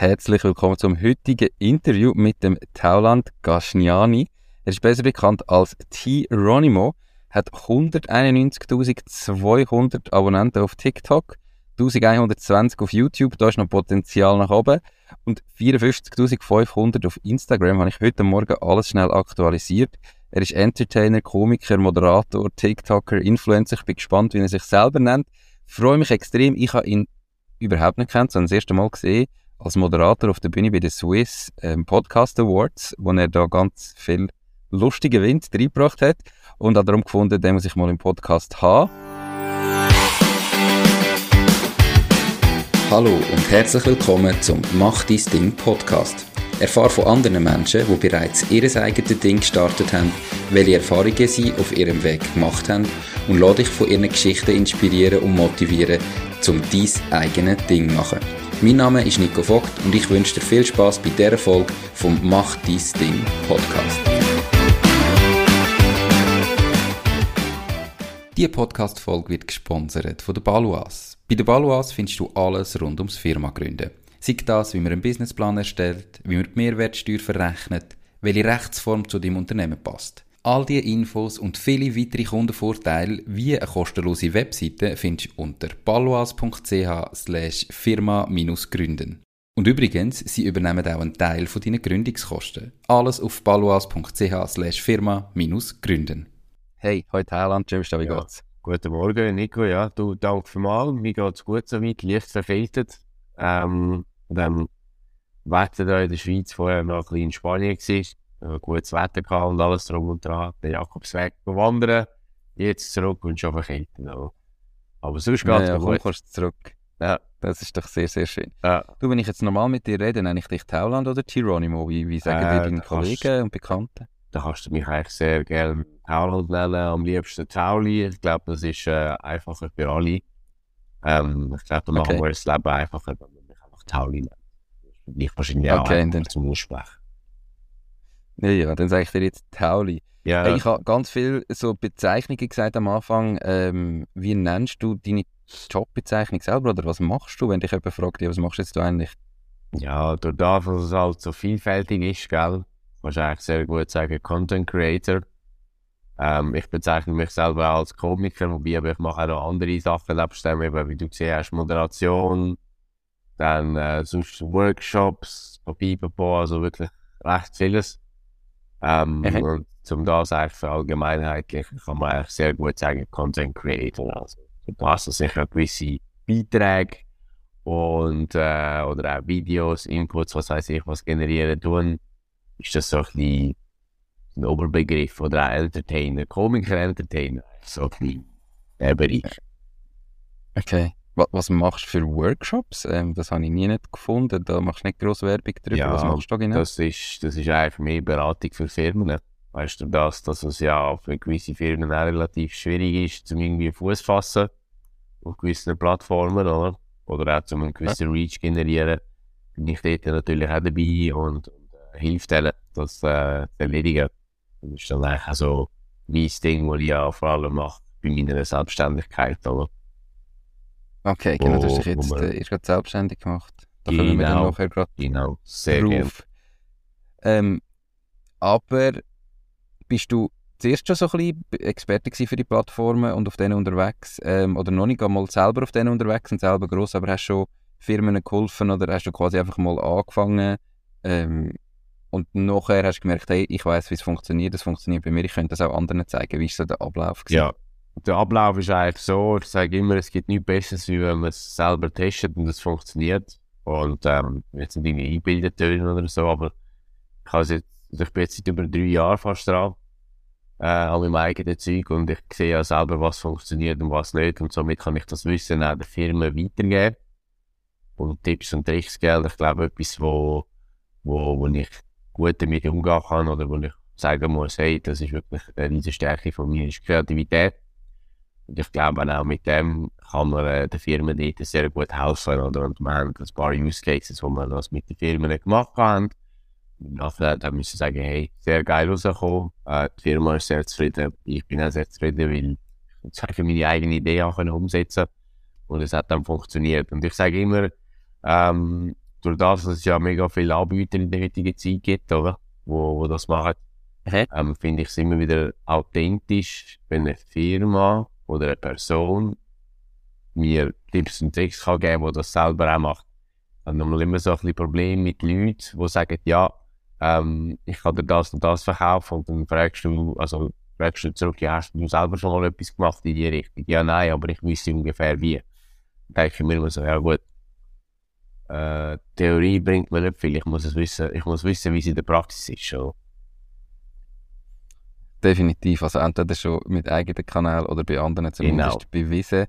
herzlich willkommen zum heutigen Interview mit dem Tauland Gasniani. Er ist besser bekannt als T-Ronimo, hat 191.200 Abonnenten auf TikTok, 1120 auf YouTube, da ist noch Potenzial nach oben und 54.500 auf Instagram habe ich heute Morgen alles schnell aktualisiert. Er ist Entertainer, Komiker, Moderator, TikToker, Influencer. Ich bin gespannt, wie er sich selber nennt. Ich freue mich extrem. Ich habe ihn überhaupt nicht kennt, sondern das erste Mal gesehen als Moderator auf der Bühne bei den Swiss ähm, Podcast Awards, wo er da ganz viel lustige Wind reingebracht hat und hat darum gefunden, den muss ich mal im Podcast haben. Hallo und herzlich willkommen zum Mach dein Ding Podcast. Erfahre von anderen Menschen, die bereits ihr eigenes Ding gestartet haben, welche Erfahrungen sie auf ihrem Weg gemacht haben und lade dich von ihren Geschichten inspirieren und motivieren, um dein eigenes Ding zu machen. Mein Name ist Nico Vogt und ich wünsche dir viel Spaß bei dieser Folge vom Mach dein Ding Podcast. Diese Podcast-Folge wird gesponsert von der Baluas. Bei der Baluas findest du alles rund ums Firma gründen. Sei das, wie man einen Businessplan erstellt, wie man die Mehrwertsteuer verrechnet, welche Rechtsform zu deinem Unternehmen passt. All diese Infos und viele weitere Kundenvorteile wie eine kostenlose Webseite findest du unter paloas.ch slash firma-gründen. Und übrigens, sie übernehmen auch einen Teil von deinen Gründungskosten. Alles auf paloas.ch slash firma-gründen. Hey, heute Heiland, James, wie Ja. geht's? Guten Morgen, Nico. Ja, du, danke vielmals. Mir geht's gut soweit, leicht verfiltert. Ähm, dem Wetter da in der Schweiz vorher noch ein bisschen in Spanien gewesen. Äh, gutes Wetter gehabt und alles drum und dran. Den Jakobsweg bewandern. Jetzt zurück und schon verkältet. Aber, aber sonst Ja, geht's ja, komm, gut. kommst zurück. Ja, Das ist doch sehr, sehr schön. ja. Du, wenn ich jetzt normal mit dir rede, nenne ich dich Tauland oder Geronimo? Wie, wie sagen Äh, dir deine da kannst- Kollegen und Bekannten? Da kannst du mich eigentlich sehr gerne Tauland nennen. Am liebsten Tauli. Ich glaube, das ist äh, einfacher für alle. Ähm, ich glaube, da machen Okay. wir das Leben einfacher, wenn wir mich einfach Tauli für dich wahrscheinlich auch Okay, dann- zum Aussprechen. Ja, ja, dann sage ich dir jetzt Tauli. Ja, Hey, ich habe ganz viel so Bezeichnungen gesagt am Anfang. Ähm, wie nennst du deine Jobbezeichnung selber oder was machst du, wenn dich jemand fragt, ja, was machst jetzt du eigentlich? ja, durch das, dass es halt so vielfältig ist, gell, kannst du eigentlich sehr gut sagen, Content Creator. Ähm, ich bezeichne mich selber als Komiker, wobei aber ich mache auch noch andere Sachen nebst dem, eben, wie du gesehen hast, Moderation, dann äh, sonst Workshops, Papipapo, also wirklich recht vieles. Ähm, Mhm. Und zum das eigentlich verallgemeinheitlich kann man eigentlich sehr gut sagen, Content Creator. Also, du hast sicher gewisse Beiträge und äh, oder auch Videos, Inputs, was weiß ich, was generieren tun, ist das so ein bisschen ein Oberbegriff oder auch Entertainer, Komiker-Entertainer, so ein bisschen der Bereich. Okay. Was, machst du für Workshops? Ähm, das habe ich nie nicht gefunden. Da machst du nicht grosse Werbung drüber. Ja, was machst du da genau? Das ist, das ist eigentlich mehr Beratung für Firmen. Weißt du, das, dass es ja für gewisse Firmen auch relativ schwierig ist, zum irgendwie Fuß fassen auf gewissen Plattformen, oder? Oder auch zum einen gewissen Reach generieren. Bin ich dort natürlich auch dabei und, und äh, hilft denen, das äh, zu erledigen. Das ist dann eigentlich auch so mein Ding, was ich ja vor allem mache bei meiner Selbstständigkeit, oder? Okay, genau. Du hast dich jetzt äh, erst gerade selbstständig gemacht. Da kommen wir dann Genau. nachher gerade Genau, sehr drauf. Ähm, aber bist du zuerst schon so ein bisschen Experte für die Plattformen und auf denen unterwegs? Ähm, oder noch nicht einmal selber auf denen unterwegs und selber gross, aber hast schon Firmen geholfen oder hast du quasi einfach mal angefangen? Ähm, und nachher hast du gemerkt, hey, ich weiß, wie es funktioniert, das funktioniert bei mir, ich könnte das auch anderen zeigen. Wie ist so der Ablauf? gewesen? Ja, der Ablauf ist eigentlich so, ich sage immer, es gibt nichts Besseres, wie wenn man es selber testet und es funktioniert. Und ähm, jetzt sind irgendwie eingebildet tönen oder so, aber ich, jetzt, also ich bin jetzt seit über drei Jahren fast dran äh, an meinem eigenen Zeug und ich sehe ja selber, was funktioniert und was nicht und somit kann ich das Wissen auch der Firma weitergeben und Tipps und Tricks geben. Ich glaube, etwas, wo, wo, wo ich gut damit umgehen kann oder wo ich sagen muss, hey, das ist wirklich eine riesige Stärke von mir, ist Kreativität. Und ich glaube auch mit dem kann man äh, den Firmen dort sehr gut helfen. Oder? Und wir haben ein paar Use Cases, wo wir das mit den Firmen gemacht haben. Nachher dann müssen wir sagen, hey, sehr geil rausgekommen. Äh, die Firma ist sehr zufrieden. Ich bin auch sehr zufrieden, weil ich sage, meine eigene Idee auch können umsetzen Und es hat dann funktioniert. Und ich sage immer, ähm, durch das, dass es ja mega viele Anbieter in der heutigen Zeit gibt, oder? Wo, wo das machen, Okay. ähm, finde ich es immer wieder authentisch, wenn eine Firma oder eine Person mir Tipps und Tricks kann geben, die das selber auch macht. Ich habe immer so ein bisschen Probleme mit Leuten, die sagen, ja, ähm, ich kann dir das und das verkaufen und dann fragst du, also fragst du zurück, ja, hast du selber schon mal etwas gemacht in die Richtung? Ja, nein, aber ich wüsste ungefähr wie. Dann denke ich mir immer so, ja gut, äh, Theorie bringt mir nicht viel, ich muss es wissen, ich muss wissen, wie es in der Praxis ist. Schon. Definitiv. Also entweder schon mit eigenen Kanälen oder bei anderen zumindest bewiesen.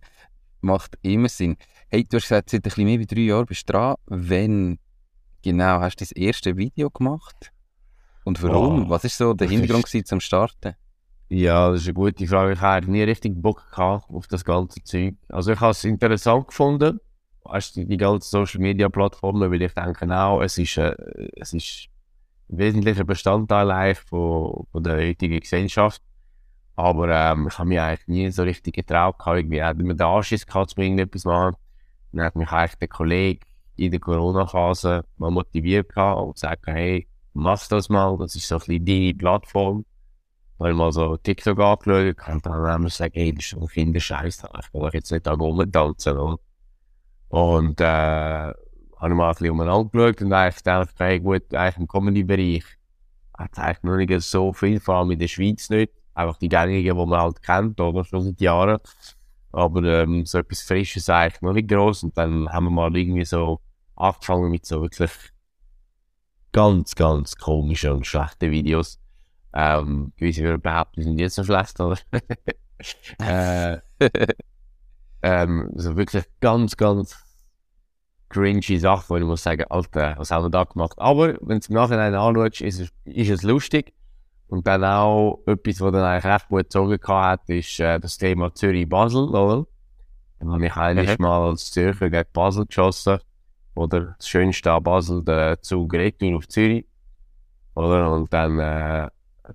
Macht immer Sinn. Hey, du hast gesagt, seit ein bisschen mehr wie drei Jahren bist du dran. Wenn genau hast du das erste Video gemacht? Und warum? Wow. Was ist so der Hintergrund ist- zum Starten? Ja, das ist eine gute Frage. Ich habe nie richtig Bock gehabt auf das ganze Zeug. Also ich habe es interessant gefunden, du, die ganzen Social Media Plattformen, weil ich denke auch, es ist, äh, es ist wesentlicher Bestandteil eigentlich von, von der heutigen Gesellschaft. Aber ähm, ich habe mich eigentlich nie so richtig getraut, irgendwie hat mir den Anschiss gehabt, zu irgendetwas machen. Dann hat mich eigentlich der Kollege in der Corona-Phase mal motiviert gehabt und gesagt, hey, mach das mal, das ist so ein bisschen deine Plattform weil mal so TikTok angeschaut und dann haben wir gesagt, hey, das ist ein Kinderscheiß, ich doch jetzt nicht da rumtanzen, oder? Und, äh, habe ich mal ein bisschen umeinander geschaut und eigentlich gedacht, hey, gut, eigentlich im Comedy-Bereich hat es eigentlich noch nicht so viel, vor allem in der Schweiz nicht. Einfach die gängigen, die man halt kennt, oder? Schon seit Jahren. Aber, ähm, so etwas Frisches eigentlich noch nicht groß. Und dann haben wir mal irgendwie so angefangen mit so wirklich ganz, ganz komischen und schlechten Videos. Ähm, gewisse würden behaupten, die sind jetzt so schlecht, oder? äh, ähm, so wirklich ganz, ganz cringy Sachen, wo ich muss sagen, Alter, was haben wir da gemacht? Aber wenn du es im Nachhinein anschaust, ist es, ist es lustig. Und dann auch etwas, was dann eigentlich recht gut gezogen hat, ist äh, das Thema Zürich-Basel, oder? Dann habe ich eigentlich Mhm. mal als Zürcher gegen Basel geschossen. Oder das Schönste an Basel, der Zug Retour auf Zürich. Oder? Und dann, äh,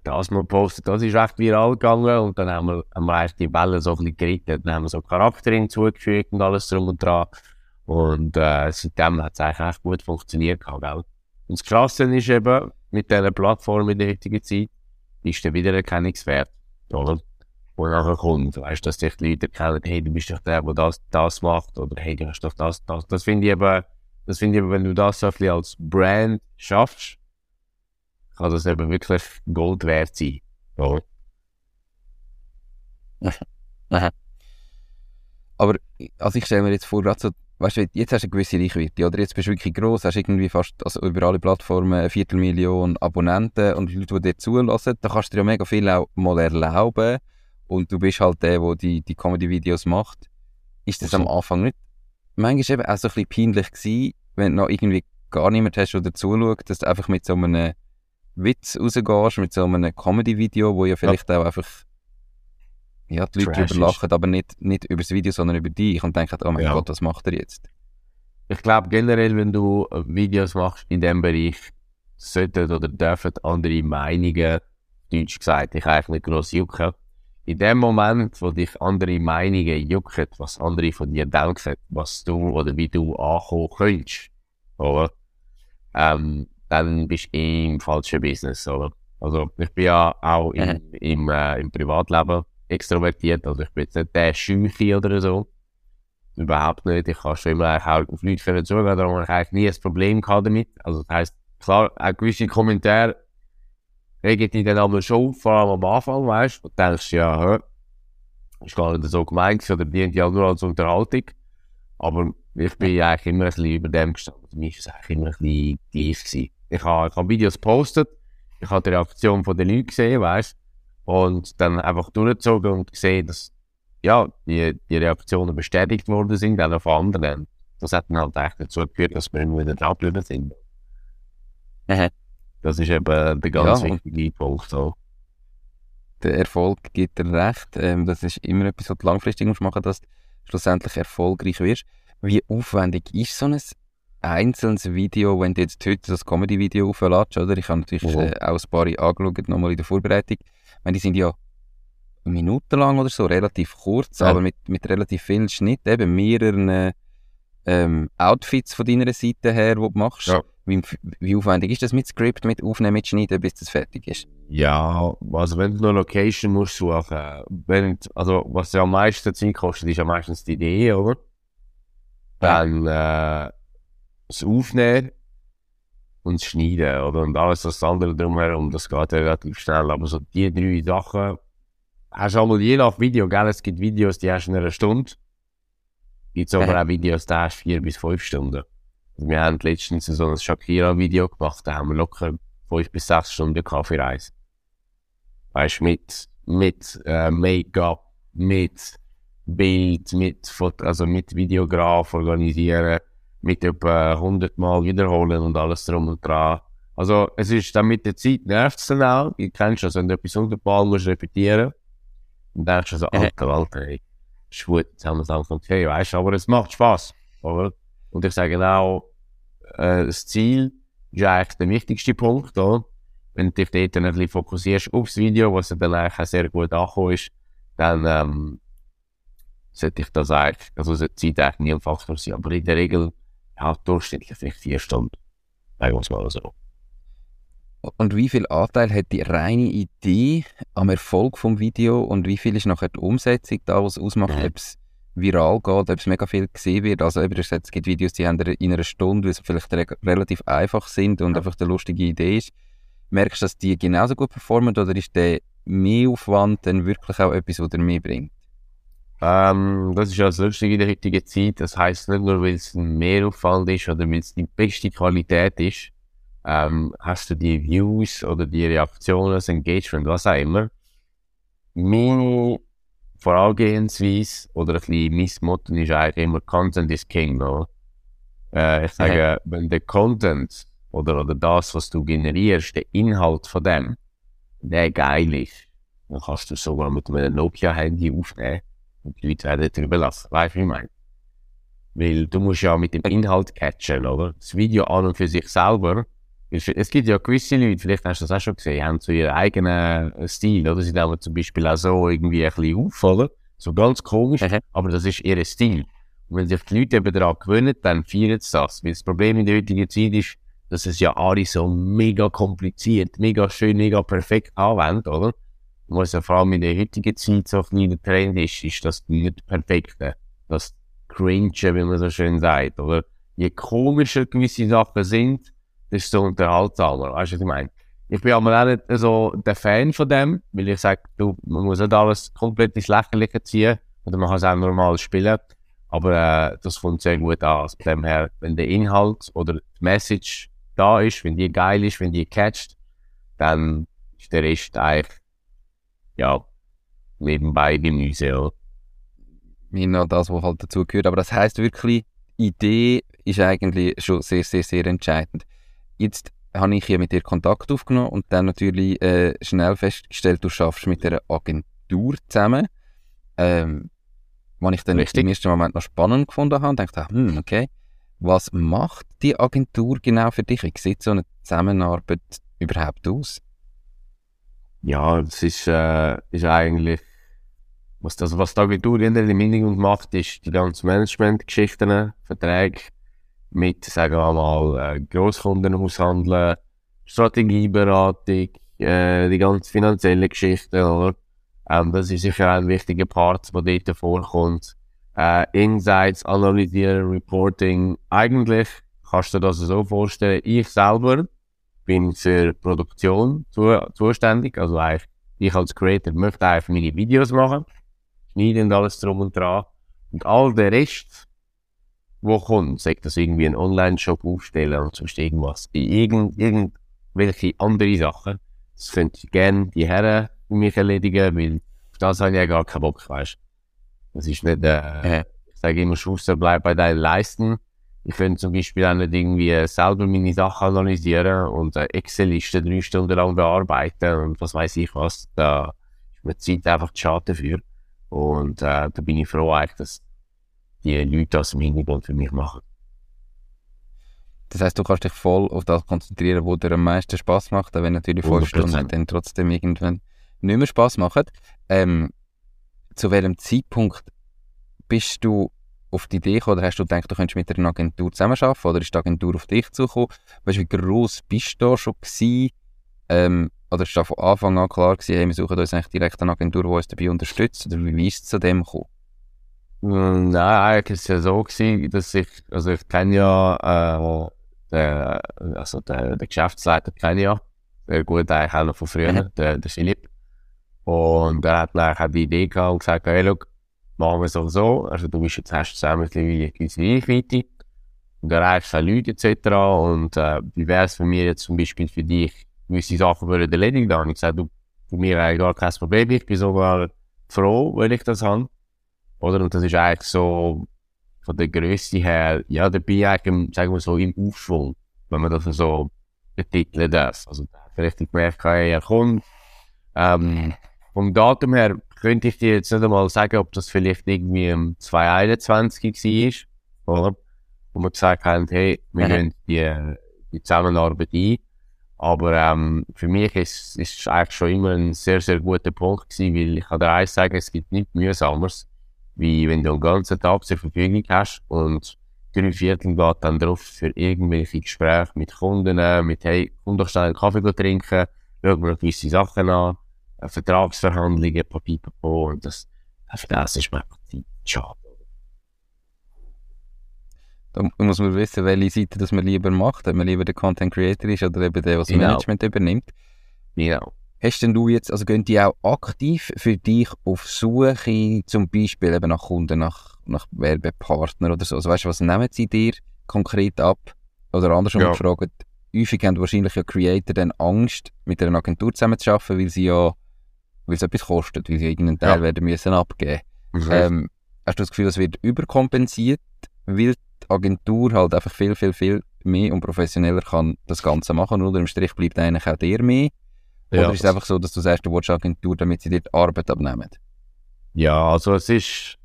das mal gepostet, das ist recht viral gegangen. Und dann haben wir, haben wir eigentlich die Welle so ein bisschen geritten. Dann haben wir so Charakter hinzugefügt und alles drum und dran. Und, äh, seitdem hat es eigentlich echt gut funktioniert, gell? Und das Krasse ist eben, mit dieser Plattform in der heutigen Zeit, ist der Wiedererkennungswert, oder? Wo nachher kommt, weißt du, dass dich die Leute erkennen, hey, du bist doch der, der das, das macht, oder hey, du hast doch das, das. Das finde ich eben, das finde ich eben, wenn du das so ein bisschen als Brand schaffst, kann das eben wirklich Gold wert sein, oder? Aber also ich stelle mir jetzt vor, gerade so, weißt du, jetzt hast du eine gewisse Reichweite, oder? Jetzt bist du wirklich gross, hast irgendwie fast also über alle Plattformen eine Viertelmillion Abonnenten und Leute, die dir zulassen. Da kannst du dir ja mega viel auch mal erlauben. Und du bist halt der, der die, die Comedy-Videos macht. Ist das am Anfang nicht manchmal eben auch so ein bisschen peinlich gewesen, wenn du noch irgendwie gar niemand hast, der dir zuschaut, dass du einfach mit so einem Witz rausgehst, mit so einem Comedy-Video, wo ja vielleicht auch einfach ja, die Leute Trash ist. lachen, aber nicht, nicht über das Video, sondern über dich und denken, oh mein Ja. Gott, was macht er jetzt? Ich glaube generell, wenn du äh, Videos machst in diesem Bereich, sollten oder dürfen andere Meinungen, deutsch gesagt, dich eigentlich nicht gross jucken. In dem Moment, wo dich andere Meinungen jucken, was andere von dir denken, was du oder wie du ankommen könntest, oder? Ähm, dann bist du im falschen Business, oder? Also, ich bin ja auch im, im, äh, im Privatleben extrovertiert, also ich bin jetzt nicht der Schüche oder so. Überhaupt nicht. Ich kann schon immer auch auf Leute können zugehen, darum habe ich eigentlich nie ein Problem gehabt damit. Also, das heisst, klar, auch gewisse Kommentare regen dich dann aber schon auf, vor allem am Anfang, weißt du, und denkst, ja, hä, ist gar nicht so gemeint oder dient ja nur als Unterhaltung. Aber ich bin eigentlich immer ein bisschen über dem gestanden. Für mich war es eigentlich immer ein bisschen gleich gewesen. Ich habe, ich habe Videos gepostet, ich habe die Reaktion von den Leuten gesehen, weißt du, und dann einfach durchgezogen und gesehen, dass, ja, die, die Reaktionen bestätigt worden sind, auch von anderen. Das hat dann halt echt dazu geführt, dass wir immer wieder dran geblieben sind. Das ist eben der ganz Ja, wichtige Punkt. So. Der Erfolg gibt dir recht. Ähm, das ist immer etwas, was du langfristig musst machen dass du schlussendlich erfolgreich wirst. Wie aufwendig ist so ein einzelnes Video, wenn du jetzt heute das Comedy-Video aufladest, oder? Ich habe natürlich äh, auch ein paar angeschaut, nochmal in der Vorbereitung. Meine, die sind ja minutenlang oder so, relativ kurz, Ja. aber mit, mit relativ vielen Schnitten, eben mehreren äh, ähm, Outfits von deiner Seite her, die du machst. Ja. Wie, wie aufwendig ist das mit Script, mit Aufnehmen, mit Schneiden, bis das fertig ist? Ja, also wenn du eine Location musst suchen, wenn, also was ja am meisten Zeit kostet, ist ja meistens die Idee, oder? Dann äh, das Aufnehmen und das Schneiden, oder? Und alles das andere drumherum, das geht relativ schnell. Aber so die drei Sachen hast du einmal je nach Video, gell? Es gibt Videos, die hast du in einer Stunde. Gibt aber Äh. auch Videos, die hast du vier bis fünf Stunden. Wir haben letztens so ein Shakira-Video gemacht, da haben wir locker fünf bis sechs Stunden Kaffeereise. Weißt du, mit, mit äh, Make-up, mit Bild, mit Foto, also mit Videograf organisieren, mit etwa 100 Mal wiederholen und alles drum und dran. Also, es ist dann mit der Zeit nervt es dann auch. Ihr kennst das, wenn du etwas 100 Mal musst repetieren und denkst du so, Äh. alter, alter, ey, ist gut, jetzt haben wir es angefangen, okay, weißt du, aber es macht Spaß, oder? Und ich sage auch, äh, das Ziel ist eigentlich der wichtigste Punkt, oder? Wenn du dich dort dann ein bisschen fokussierst aufs Video, was dann eigentlich auch sehr gut angekommen ist, dann, ähm, sollte ich das eigentlich, also sollte die Zeit eigentlich nie ein Faktor sein. Aber in der Regel, ja, durchschnittlich vielleicht vier Stunden. Sagen wir es mal so. Und wie viel Anteil hat die reine Idee am Erfolg vom Video und wie viel ist nachher die Umsetzung da, was ausmacht, Mhm. ob es viral geht, ob es mega viel gesehen wird? Also eben, es gibt Videos, die haben in einer Stunde, weil sie vielleicht re relativ einfach sind und einfach eine lustige Idee ist. Merkst du, dass die genauso gut performen oder ist der Mehraufwand dann wirklich auch etwas, was dir mehr bringt? Ähm, das ist ja das Lustige in der heutigen Zeit. Das heisst nicht nur, weil es ein Mehraufwand ist oder weil es die beste Qualität ist, ähm, hast du die Views oder die Reaktionen, das Engagement, was auch immer. Meine Vorangehensweise oder ein bisschen mein Motto ist eigentlich immer Content is King. No? Äh, ich sage, wenn der Content oder, oder das, was du generierst, der Inhalt von dem, der geil ist, dann kannst du sogar mit einem Nokia-Handy aufnehmen und die Leute werden darüber lassen. Weißt du, wie ich meine? Weil du musst ja mit dem Inhalt catchen, oder? Das Video an und für sich selber. Es gibt ja gewisse Leute, vielleicht hast du das auch schon gesehen, haben so ihren eigenen äh, Stil, oder? Sie nehmen zum Beispiel auch so irgendwie ein bisschen auf, oder? So ganz komisch, Mhm. aber das ist ihr Stil. Und wenn sich die Leute eben daran gewöhnen, dann feiern sie das. Weil das Problem in der heutigen Zeit ist, dass es ja alle so mega kompliziert, mega schön, mega perfekt anwenden, oder? Was ja vor allem in der heutigen Zeit so ein Trend ist, ist das nicht Perfekte. Das Cringe, wie man so schön sagt, oder? Je komischer gewisse Sachen sind, desto unterhaltsamer. Weißt du, was ich meine? Ich bin aber auch nicht so der Fan von dem, weil ich sage, du, man muss nicht alles komplett ins Lächerliche ziehen, oder man kann es auch normal spielen. Aber äh, das kommt sehr gut an. Von dem her, wenn der Inhalt oder die Message da ist, wenn die geil ist, wenn die catcht, dann ist der Rest eigentlich, ja, nebenbei Gemüse. Ja. Noch das, was halt dazu gehört. Aber das heißt wirklich, die Idee ist eigentlich schon sehr, sehr, sehr entscheidend. Jetzt habe ich hier mit dir Kontakt aufgenommen und dann natürlich äh, schnell festgestellt, du schaffst mit einer Agentur zusammen. Ähm, was ich dann Richtig. im ersten Moment noch spannend gefunden habe und dachte, hm, okay, was macht die Agentur genau für dich? Wie sieht so eine Zusammenarbeit überhaupt aus? Ja, das ist, äh, ist eigentlich, was, das, was die Agentur in der Hintergrund macht, ist die ganzen Management-Geschichten, Verträge mit, sagen wir mal, äh, Grosskunden aushandeln, Strategieberatung, äh, die ganzen finanziellen Geschichten, oder? Ähm, das ist sicher ein wichtiger Part, der dort vorkommt. Äh, Insights analysieren, Reporting. Eigentlich kannst du dir das so vorstellen, ich selber bin für Produktion zu, zuständig. Also eigentlich, ich als Creator möchte einfach meine Videos machen, schneiden und alles drum und dran. Und all der Rest, wo kommt, sagt das irgendwie einen Online-Shop aufstellen und sonst irgendwas, irgend, irgendwelche andere Sachen, das könnt ihr gerne die Herren für mich erledigen, weil auf das habe ich ja gar keinen Bock, weißt Das ist nicht, äh, Äh. ich sage immer, Schuster, bleib bei deinen Leisten. Ich könnte zum Beispiel auch nicht irgendwie selber meine Sachen analysieren und Excel-Listen drei Stunden lang bearbeiten und was weiß ich was. Da ist mir die Zeit einfach zu schade dafür. Und äh, da bin ich froh eigentlich, dass die Leute das im Hintergrund für mich machen. Das heißt, du kannst dich voll auf das konzentrieren, wo dir am meisten Spaß macht, auch wenn natürlich fünf 100%. Stunden dann trotzdem irgendwann nicht mehr Spaß machen. Ähm, zu welchem Zeitpunkt bist du auf die Idee gekommen, oder hast du gedacht, du könntest mit einer Agentur zusammenarbeiten, oder ist die Agentur auf dich zugekommen? Weißt du, wie gross bist du da schon gewesen? Ähm, oder ist da von Anfang an klar gewesen, hey, wir suchen uns eigentlich direkt eine Agentur, die uns dabei unterstützt? Oder wie ist es zu dem gekommen? Mm, Nein, eigentlich ist es ja so gewesen, dass ich, also ich kenne ja, äh, den, also den, den Geschäftsleiter kenne ich ja, sehr gut eigentlich auch noch von früher, Mhm. der, der Philipp. Und er hat auch die Idee gehabt und gesagt, hey, look, machen wir es so, also du bist jetzt, hast zusammen mittlerweile eine gewisse Reichweite und erreichst auch Leute etc. Und äh, wie wäre es für mich jetzt zum Beispiel für dich, gewisse Sachen würden erledigen dann? Ich gesagt, du, für mich eigentlich gar kein Problem, ich bin sogar froh, wenn ich das habe. Oder? Und das ist eigentlich so, von der Größe her, ja, da bin ich eigentlich, sagen wir so, im Aufschwung, wenn man das so betiteln darf. Also, da hat richtig gemerkt, er kommt. Ähm, vom Datum her könnte ich dir jetzt nicht einmal sagen, ob das vielleicht irgendwie im 2021 war, oder? Wo wir gesagt haben, hey, wir gehen die, die Zusammenarbeit ein. Aber ähm, für mich ist es eigentlich schon immer ein sehr, sehr guter Punkt gewesen, weil ich kann dir eins sagen, es gibt nichts mühsameres, wie wenn du einen ganzen Tag zur Verfügung hast und drei Viertel geht dann drauf für irgendwelche Gespräche mit Kunden, äh, mit hey, komm doch schnell einen Kaffee trinken, schau mir noch gewisse Sachen an, Vertragsverhandlungen, papipapo und das, für das ist mir einfach Zeit schade. Da muss man wissen, welche Seite das man lieber macht, ob man lieber der Content Creator ist oder eben der, der das Genau. Management übernimmt. Genau. Hast denn du jetzt, also gehen die auch aktiv für dich auf Suche, zum Beispiel eben nach Kunden, nach, nach Werbepartner oder so? Also weißt du, was nehmen sie dir konkret ab? Oder andersrum Ja. gefragt, häufig haben wahrscheinlich ja Creator dann Angst, mit einer Agentur zusammenzuarbeiten, weil sie ja, weil es etwas kostet, weil sie irgendeinen Teil Ja. werden müssen abgeben. Mhm. Ähm, hast du das Gefühl, das wird überkompensiert, weil die Agentur halt einfach viel, viel, viel mehr und professioneller kann das Ganze machen unter dem Strich bleibt eigentlich auch dir mehr? Oder Ja. ist es einfach so, dass du sagst, du willst eine Agentur, damit sie dir die Arbeit abnehmen? Ja, also es ist,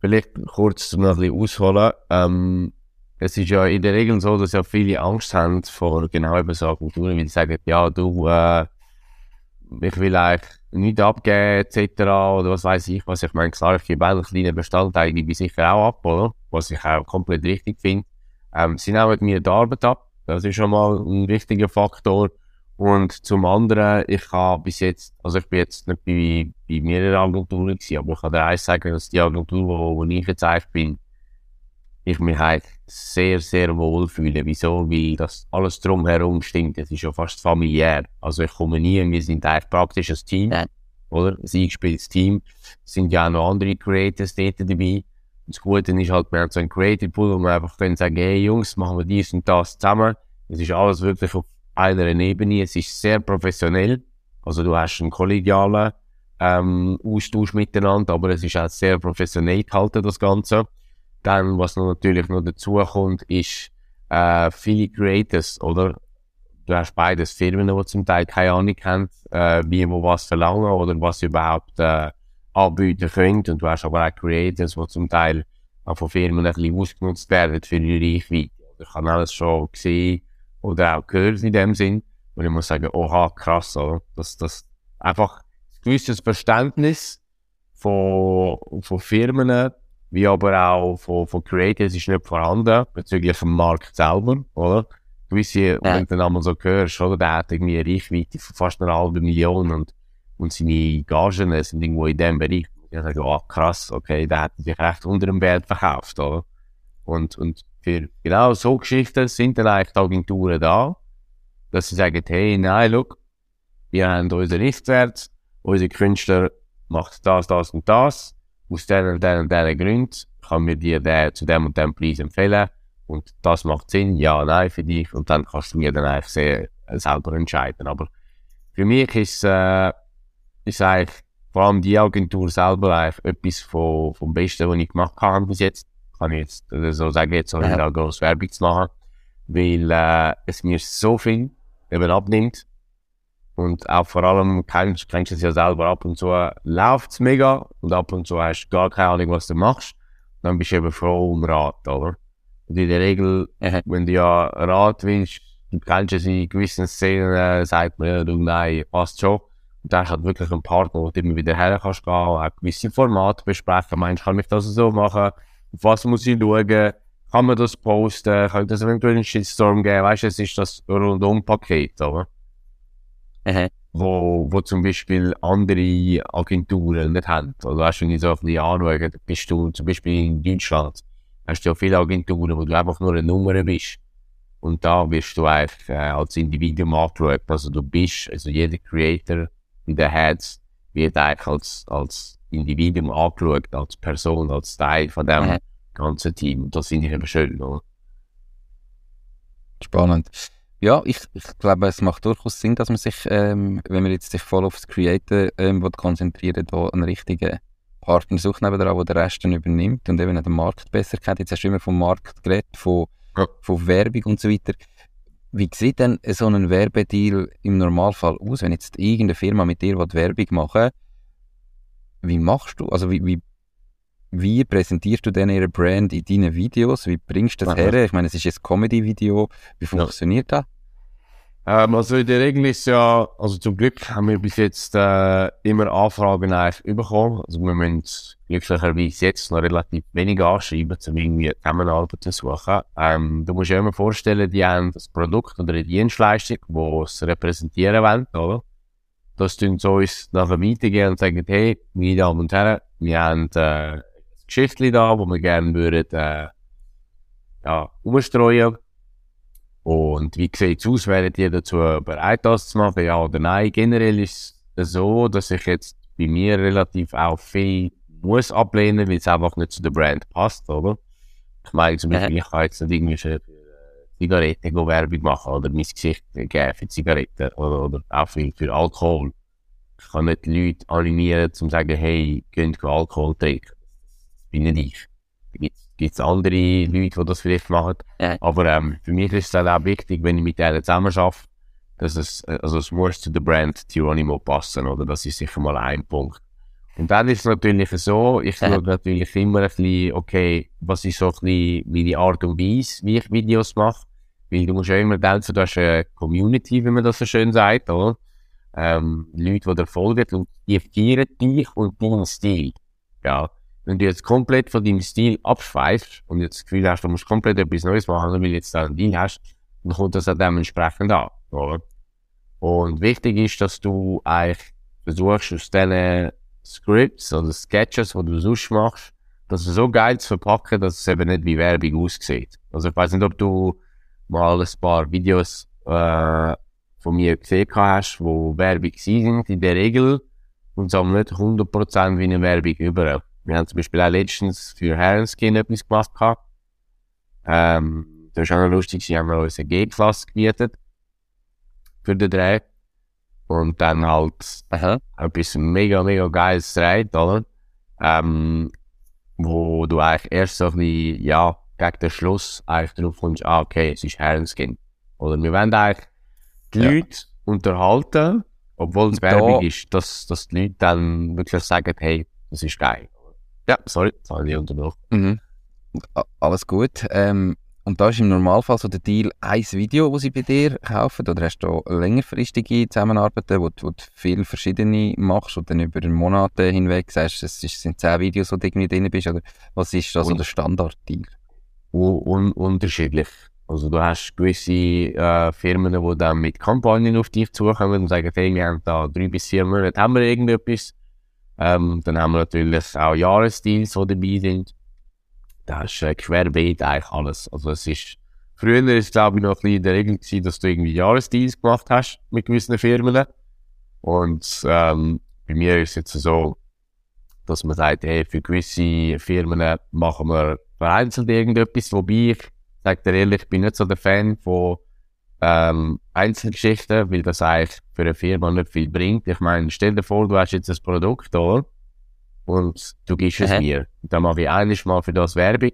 vielleicht kurz noch ein bisschen ausholen, ähm, es ist ja in der Regel so, dass ja viele Angst haben vor genau eben so Agenturen, weil sie sagen, ja, du, äh, ich will eigentlich nichts abgeben, etc. oder was weiß ich, was ich meine, klar, ich gebe einen kleinen Bestandteil, gebe ich sicher auch ab, oder? Was ich auch komplett richtig finde. Ähm, sie nehmen mir die Arbeit ab, das ist schon mal ein wichtiger Faktor. Und zum anderen, ich habe bis jetzt, also ich bin jetzt nicht bei, bei mehreren Agenturen gewesen, aber ich kann dir eins sagen, dass die Agentur, wo, wo ich jetzt eigentlich bin, ich mich halt sehr, sehr wohl fühle. Wieso? Weil das alles drumherum stimmt. Es ist ja fast familiär. Also ich komme nie, wir sind eigentlich praktisch ein Team, Ja. oder? Ein eingespieltes Team. Es sind ja auch noch andere Creators dort dabei. Und das Gute ist halt, wir haben so einen Creative Pool, wo wir einfach können sagen, hey Jungs, machen wir dies und das zusammen. Es ist alles wirklich auf einer Ebene. Es ist sehr professionell. Also du hast einen kollegialen ähm, Austausch miteinander, aber es ist auch sehr professionell gehalten, das Ganze. Dann, was noch natürlich noch dazu kommt, ist äh, viele Creators, oder? Du hast beides Firmen, die zum Teil keine Ahnung haben, äh, wie wo was verlangen oder was sie überhaupt äh, anbieten können. Und du hast aber auch Creators, die zum Teil auch von Firmen ein bisschen ausgenutzt werden für ihre Reichweite. Ich habe alles schon gesehen oder auch gehört in dem Sinn. Und ich muss sagen, oha, krass, oder? Das, das einfach ein gewisses Verständnis von, von Firmen, wie aber auch von, von Creators ist nicht vorhanden, bezüglich dem Markt selber, oder? Gewisse, wenn du dann einmal so hörst, oder? Der hat irgendwie eine Reichweite von fast einer halben Million und, und seine Gagen sind irgendwo in dem Bereich. Ich sage, oh, krass, okay, der hat sich recht unter dem Wert verkauft, oder? Und, und für genau so Geschichten sind dann eigentlich die Agenturen da, dass sie sagen, hey, nein, look, wir haben unseren Richtwert, unser Künstler macht das, das und das, aus den und den und den Gründen kann mir dir den zu dem und dem Preis empfehlen und das macht Sinn, ja, nein für dich und dann kannst du mir dann eigentlich sehr, äh, selber entscheiden. Aber für mich ist, äh, ist eigentlich vor allem die Agentur selber eigentlich etwas von, vom Besten, was ich gemacht habe bis jetzt. Kann ich jetzt äh, so sagen, jetzt ohne Ja. da groß Werbung zu machen, weil äh, es mir so viel eben abnimmt. Und auch vor allem, kennst, kennst du es ja selber, ab und zu läuft's mega und ab und zu hast du gar keine Ahnung, was du machst. Dann bist du eben froh um Rat, oder? Und in der Regel, Mhm. wenn du ja Rat willst, du kennst es in gewissen Szenen, äh, sagt man, ja, du, nein, passt schon. Und dann hast du halt wirklich einen Partner, wo du immer wieder her kannst gehen, auch gewisse Formate besprechen. Meinst du, kann ich das so machen? was muss ich schauen, kann man das posten, könnte es eventuell einen Shitstorm geben, weißt du, es ist das Rundum-Paket, oder? Aha. Wo, wo zum Beispiel andere Agenturen nicht haben. Oder weißt du, wenn ich so auf die anschaue, bist du zum Beispiel in Deutschland, hast du ja viele Agenturen, wo du einfach nur eine Nummer bist. Und da wirst du eigentlich äh, als Individuum angeschaut. Also du bist, also jeder Creator, in der hat, wird eigentlich als, als Individuum angeschaut, als Person, als Teil von dem Mhm. ganzen Team. Und das finde ich eben schön. Oder? Spannend. Ja, ich, ich glaube, es macht durchaus Sinn, dass man sich, ähm, wenn man jetzt sich voll aufs Creator ähm, will konzentrieren da einen richtigen Partner sucht nebenan, der den Rest dann übernimmt und eben den Markt besser kennt. Jetzt hast du immer vom Markt geredet, von, Ja. von Werbung und so weiter. Wie sieht denn so ein Werbedeal im Normalfall aus, wenn jetzt irgendeine Firma mit dir will Werbung machen will? Wie machst du, also wie, wie, wie präsentierst du denn ihre Brand in deinen Videos? Wie bringst du das Aha. her? Ich meine, es ist jetzt ein Comedy-Video. Wie funktioniert das? Ähm, also in der Regel ist ja, also zum Glück haben wir bis jetzt äh, immer Anfragen eigentlich bekommen. Also wir müssen glücklicherweise jetzt noch relativ wenig anschreiben, um irgendwie Zusammenarbeit zu suchen. Ähm, du musst dir immer vorstellen, die haben das Produkt oder eine Dienstleistung, die sie repräsentieren wollen, oder? Das tun sie uns nachher weitergehen und sagen, hey, meine Damen und Herren, wir haben äh, ein Geschichtchen da, wo wir gerne würden, äh, ja, umstreuen. Und wie sieht es aus? Wären ihr dazu bereit, das zu machen? Ja oder nein? Generell ist es so, dass ich jetzt bei mir relativ auch viel muss ablehnen, weil es einfach nicht zu der Brand passt, oder? Ich meine zum Beispiel, ich kann jetzt nicht irgendwie für äh, Zigaretten Werbung machen oder mein Gesicht geben für Zigaretten oder, oder auch für, für Alkohol. Ich kann nicht Leute animieren, um zu sagen, hey, könnt ihr Alkohol trinken. Das bin nicht ich. Da gibt es andere Leute, die das vielleicht machen. Ja. Aber ähm, für mich ist es dann auch wichtig, wenn ich mit denen zusammen arbeite, dass es, äh, also es muss zu der Brand Geronimo passen, oder? Das ist sicher mal ein Punkt. Und dann ist es natürlich so, ich Ja. schaue natürlich immer ein bisschen, okay, was ist so ein bisschen meine Art und Weise, wie ich Videos mache. Weil du musst ja immer denken, du hast eine Community, wie man das so schön sagt, oder? Ähm, Leute, die dir folgen und die feiern dich und deinen Stil. Ja. Wenn du jetzt komplett von deinem Stil abschweifst und jetzt das Gefühl hast, du musst komplett etwas Neues machen, weil du jetzt da einen Deal hast, dann kommt das auch dementsprechend an, oder? Und wichtig ist, dass du eigentlich versuchst, aus diesen Scripts oder Sketches, die du sonst machst, das so geil zu verpacken, dass es eben nicht wie Werbung aussieht. Also ich weiß nicht, ob du mal ein paar Videos äh, von mir gesehen hast, wo Werbung sind. In der Regel und es nicht 100% wie eine Werbung über. Wir haben zum Beispiel auch letztens für Herrenskin etwas gemacht. gehabt. Ähm, das war auch noch lustig, sie haben wir uns eine G-Klasse gemietet für den Dreh. Und dann halt Aha. etwas mega, mega geiles dreht, oder? Ähm, wo du eigentlich erst so ein bisschen, ja, gegen den Schluss eigentlich drauf kommst, ah, okay, es ist Herrenskin. Oder wir wollen eigentlich die Ja. Leute unterhalten, obwohl es Werbung ist, dass, dass die Leute dann wirklich sagen, hey, das ist geil. Ja, sorry, das habe ich unterbrochen. Mhm. Alles gut. Ähm, und da ist im Normalfall so der Deal ein Video, das sie bei dir kaufen, oder hast du längerfristige Zusammenarbeiten, wo, du- wo du viele verschiedene machst und dann über Monate hinweg sagst, es sind zehn Videos, wo du irgendwie drin bist, oder was ist da so der Standard-Deal? un un unterschiedlich. Also du hast gewisse äh, Firmen, die dann mit Kampagnen auf dich zukommen und sagen, hey, wir haben da drei bis vier Monate haben wir irgendetwas. Ähm, dann haben wir natürlich auch Jahresdeals, die dabei sind. Da ist äh, querbeet eigentlich alles. Also es ist, früher ist glaube ich noch ein bisschen in der Regel gewesen, dass du irgendwie Jahresdeals gemacht hast mit gewissen Firmen. Und ähm, bei mir ist es jetzt so, dass man sagt, hey, für gewisse Firmen machen wir vereinzelt irgendetwas, wobei ich, sag dir ehrlich, ich bin nicht so der Fan von ähm, Einzelgeschichten, weil das eigentlich für eine Firma nicht viel bringt. Ich meine, stell dir vor, du hast jetzt ein Produkt da und du gibst es Aha. mir. Und dann mache ich eines Mal für das Werbung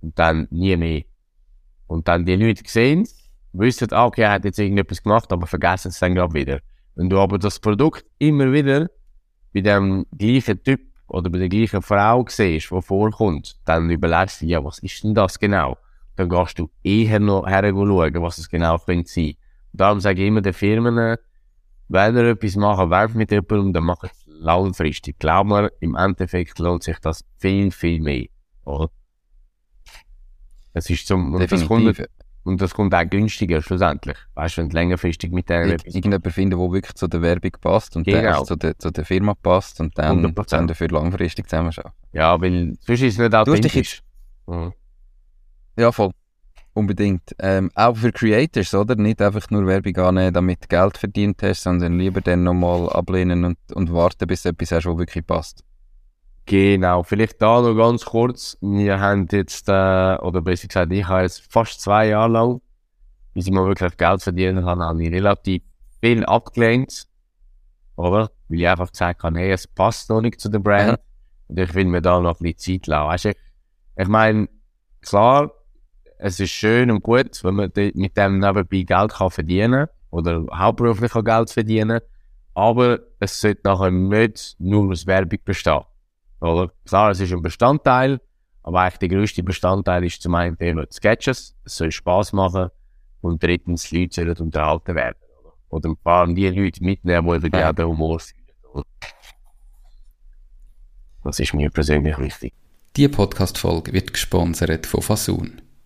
und dann nie mehr. Und dann die Leute sehen, wissen, ah, okay, er hat jetzt irgendetwas gemacht, aber vergessen es dann gerade wieder. Wenn du aber das Produkt immer wieder bei dem gleichen Typ oder bei der gleichen Frau siehst, die vorkommt, dann überlegst du, ja, was ist denn das genau? Dann gehst du eher noch her schauen, was es genau könnte sein. Darum sage ich immer den Firmen, wenn ihr etwas machen wollt mit jemandem, dann macht es langfristig. Glaub mir, im Endeffekt lohnt sich das viel, viel mehr. Oder? Es ist zum, und das, kommt, und das kommt auch günstiger schlussendlich. Weißt du, wenn du längerfristig mit der Ir Irgendjemand finden, der wirklich zu der Werbung passt und genau. der zu der, zu der Firma passt und dann, dann dafür langfristig zusammenarbeiten. Ja, weil sonst ist es nicht authentisch. Mhm. Ja, voll. Unbedingt. Ähm, auch für Creators, oder? Nicht einfach nur Werbung annehmen, damit du Geld verdient hast, sondern lieber dann nochmal ablehnen und, und warten, bis etwas hast, was wirklich passt. Genau, vielleicht da noch ganz kurz. Wir haben jetzt, äh, oder besser gesagt, ich habe jetzt fast zwei Jahre lang, bis ich mal wirklich Geld verdienen kann, habe ich relativ viel abgelehnt. Oder? Weil ich einfach gesagt habe, hey, es passt noch nicht zu der Brand. Und ich will mir da noch ein bisschen Zeit lassen. Weißt du, ich meine, klar, es ist schön und gut, wenn man mit dem nebenbei Geld kann verdienen oder hauptberuflich Geld verdienen aber es sollte nachher nicht nur aus Werbung bestehen. Oder? Klar, es ist ein Bestandteil, aber eigentlich der größte Bestandteil ist zum einen die Sketches, es soll Spaß machen und drittens, die Leute sollen unterhalten werden. Oder, oder vor allem die Leute mitnehmen, die über den Humor sind. Das ist mir persönlich wichtig. Diese Podcast-Folge wird gesponsert von Fasun.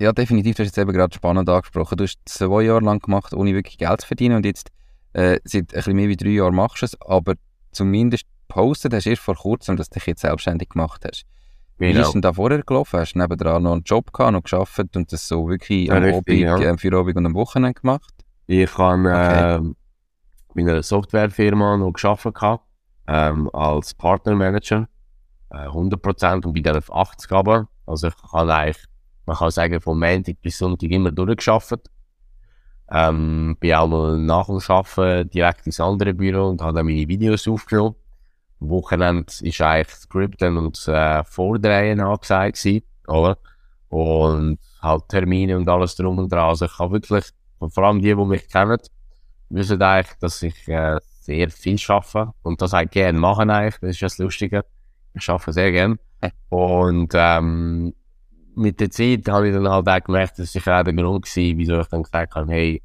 Ja, definitiv. Du hast jetzt eben gerade spannend angesprochen. Du hast zwei Jahre lang gemacht, ohne wirklich Geld zu verdienen und jetzt äh, seit ein bisschen mehr wie drei Jahren machst du es, aber zumindest postet hast du erst vor kurzem, dass du dich jetzt selbstständig gemacht hast. Wie genau. ist denn da vorher gelaufen? Hast du nebenan noch einen Job gehabt, noch gearbeitet und das so wirklich ja, am richtig, Abend, ja. äh, für Abend und am Wochenende gemacht? Ich habe okay. äh, bei einer Softwarefirma noch gearbeitet, ähm, als Partnermanager, äh, 100% und bei der 80 aber. Also ich habe eigentlich man kann sagen, von Montag bis Sonntag immer durchgeschafft. Ähm, bin auch mal nach dem Arbeiten direkt ins andere Büro und habe dann meine Videos aufgenommen. Am Wochenende ist eigentlich Skripten und äh, Vordrehen angesagt gewesen, oder? Und halt Termine und alles drum und dran. Also ich habe wirklich, vor allem die, die mich kennen, wissen eigentlich, dass ich äh, sehr viel arbeite und das auch gerne machen eigentlich. Das ist das Lustige. Ich arbeite sehr gerne. Und ähm, mit der Zeit habe ich dann halt auch gemerkt, dass ich der Grund war, wieso ich dann gesagt habe, hey,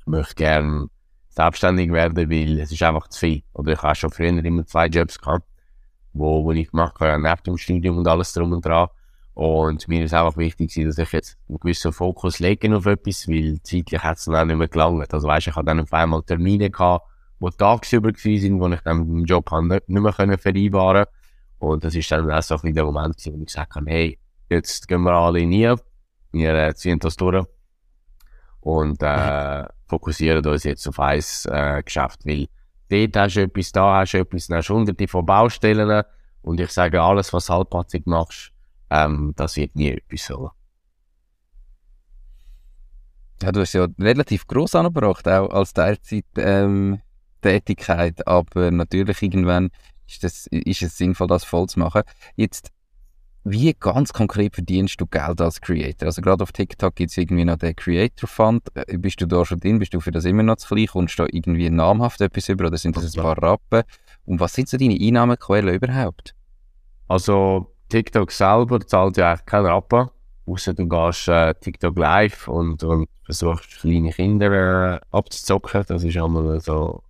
ich möchte gerne selbstständig werden, weil es ist einfach zu viel. Oder ich habe schon früher immer zwei Jobs gehabt, wo, wo ich gemacht habe, neben dem Studium und alles drum und dran. Und mir ist einfach wichtig, dass ich jetzt einen gewissen Fokus lege auf etwas, weil zeitlich hat es dann auch nicht mehr gelangt. Also weißt, ich habe dann auf einmal Termine gehabt, wo tagsüber waren, wo ich dann mit dem Job nicht, nicht mehr vereinbaren konnte. Und das ist dann auch so ein der Moment, wo ich gesagt habe, hey, jetzt gehen wir alle nie. Wir äh, ziehen das durch und äh, fokussieren uns jetzt auf ein äh, Geschäft, weil dort hast du etwas, da hast du etwas, dann hast du hunderte von Baustellen und ich sage, alles, was halbpatzig machst, ähm, das wird nie etwas so. Ja, du hast ja relativ gross angebracht, auch als Teilzeit ähm, aber natürlich irgendwann ist, das, ist es sinnvoll, das voll zu machen. Jetzt wie ganz konkret verdienst du Geld als Creator? Also gerade auf TikTok gibt es irgendwie noch den Creator Fund. Äh, bist du da schon drin? Bist du für das immer noch zu klein? Kommst du da irgendwie namhaft etwas über oder sind das ein paar Rappen? Und was sind so deine Einnahmequellen überhaupt? Also TikTok selber zahlt ja eigentlich keinen Rappen. Außer du gehst äh, TikTok live und, und versuchst kleine Kinder äh, abzuzocken. Das ist einmal so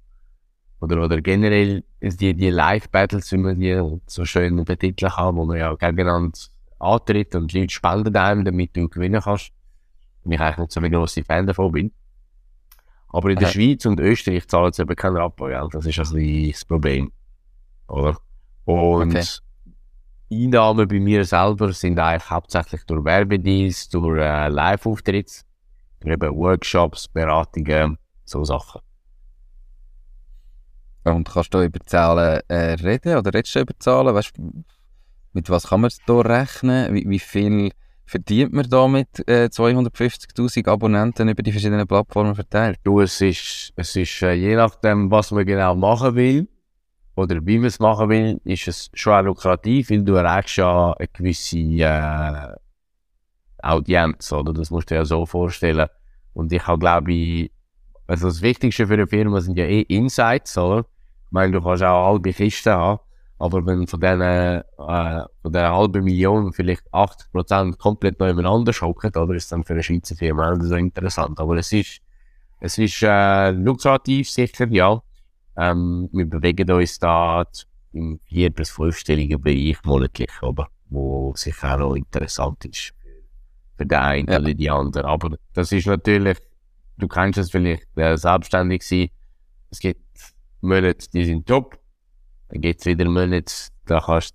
oder, oder generell die, die Live-Battles, wie man die so schön betiteln kann, wo man ja gegeneinander antritt und die Leute spenden einem, damit du gewinnen kannst. Und ich eigentlich nicht so ein grosser Fan davon bin. Aber in der Schweiz und Österreich zahlen sie eben kein Rabattgeld. Das ist also das Problem. Oder? Und okay. Einnahmen bei mir selber sind eigentlich hauptsächlich durch Werbedienst, durch äh, Live-Auftritte, eben Workshops, Beratungen, so Sachen. Und kannst du über Zahlen äh, reden oder redest du über Zahlen? Weißt, mit was kann man da rechnen? Wie, wie viel verdient man da mit äh, 250'000 Abonnenten über die verschiedenen Plattformen verteilt? Du, es ist, es ist äh, je nachdem, was man genau machen will oder wie man es machen will, ist es schon auch lukrativ, weil du erreichst ja eine gewisse äh, Audienz, oder? Das musst du dir ja so vorstellen. Und ich glaube also das Wichtigste für eine Firma sind ja eh Insights, oder? Meine, du kannst auch halbe Kisten haben, aber wenn von diesen, äh, von der halben Million vielleicht 80% komplett neu nebeneinander schocken, oder ist dann für eine Schweizer Firma auch so interessant. Aber es ist, es ist äh, lukrativ, sicher, ja. Ähm, wir bewegen uns da im vier- bis fünfstelligen Bereich monatlich, aber wo sicher auch noch interessant ist für den einen Ja. oder die andere. Aber das ist natürlich, du kennst es vielleicht, äh, selbstständig sein. Es gibt Monate, die sind top. Dann gibt es wieder Monate, da kannst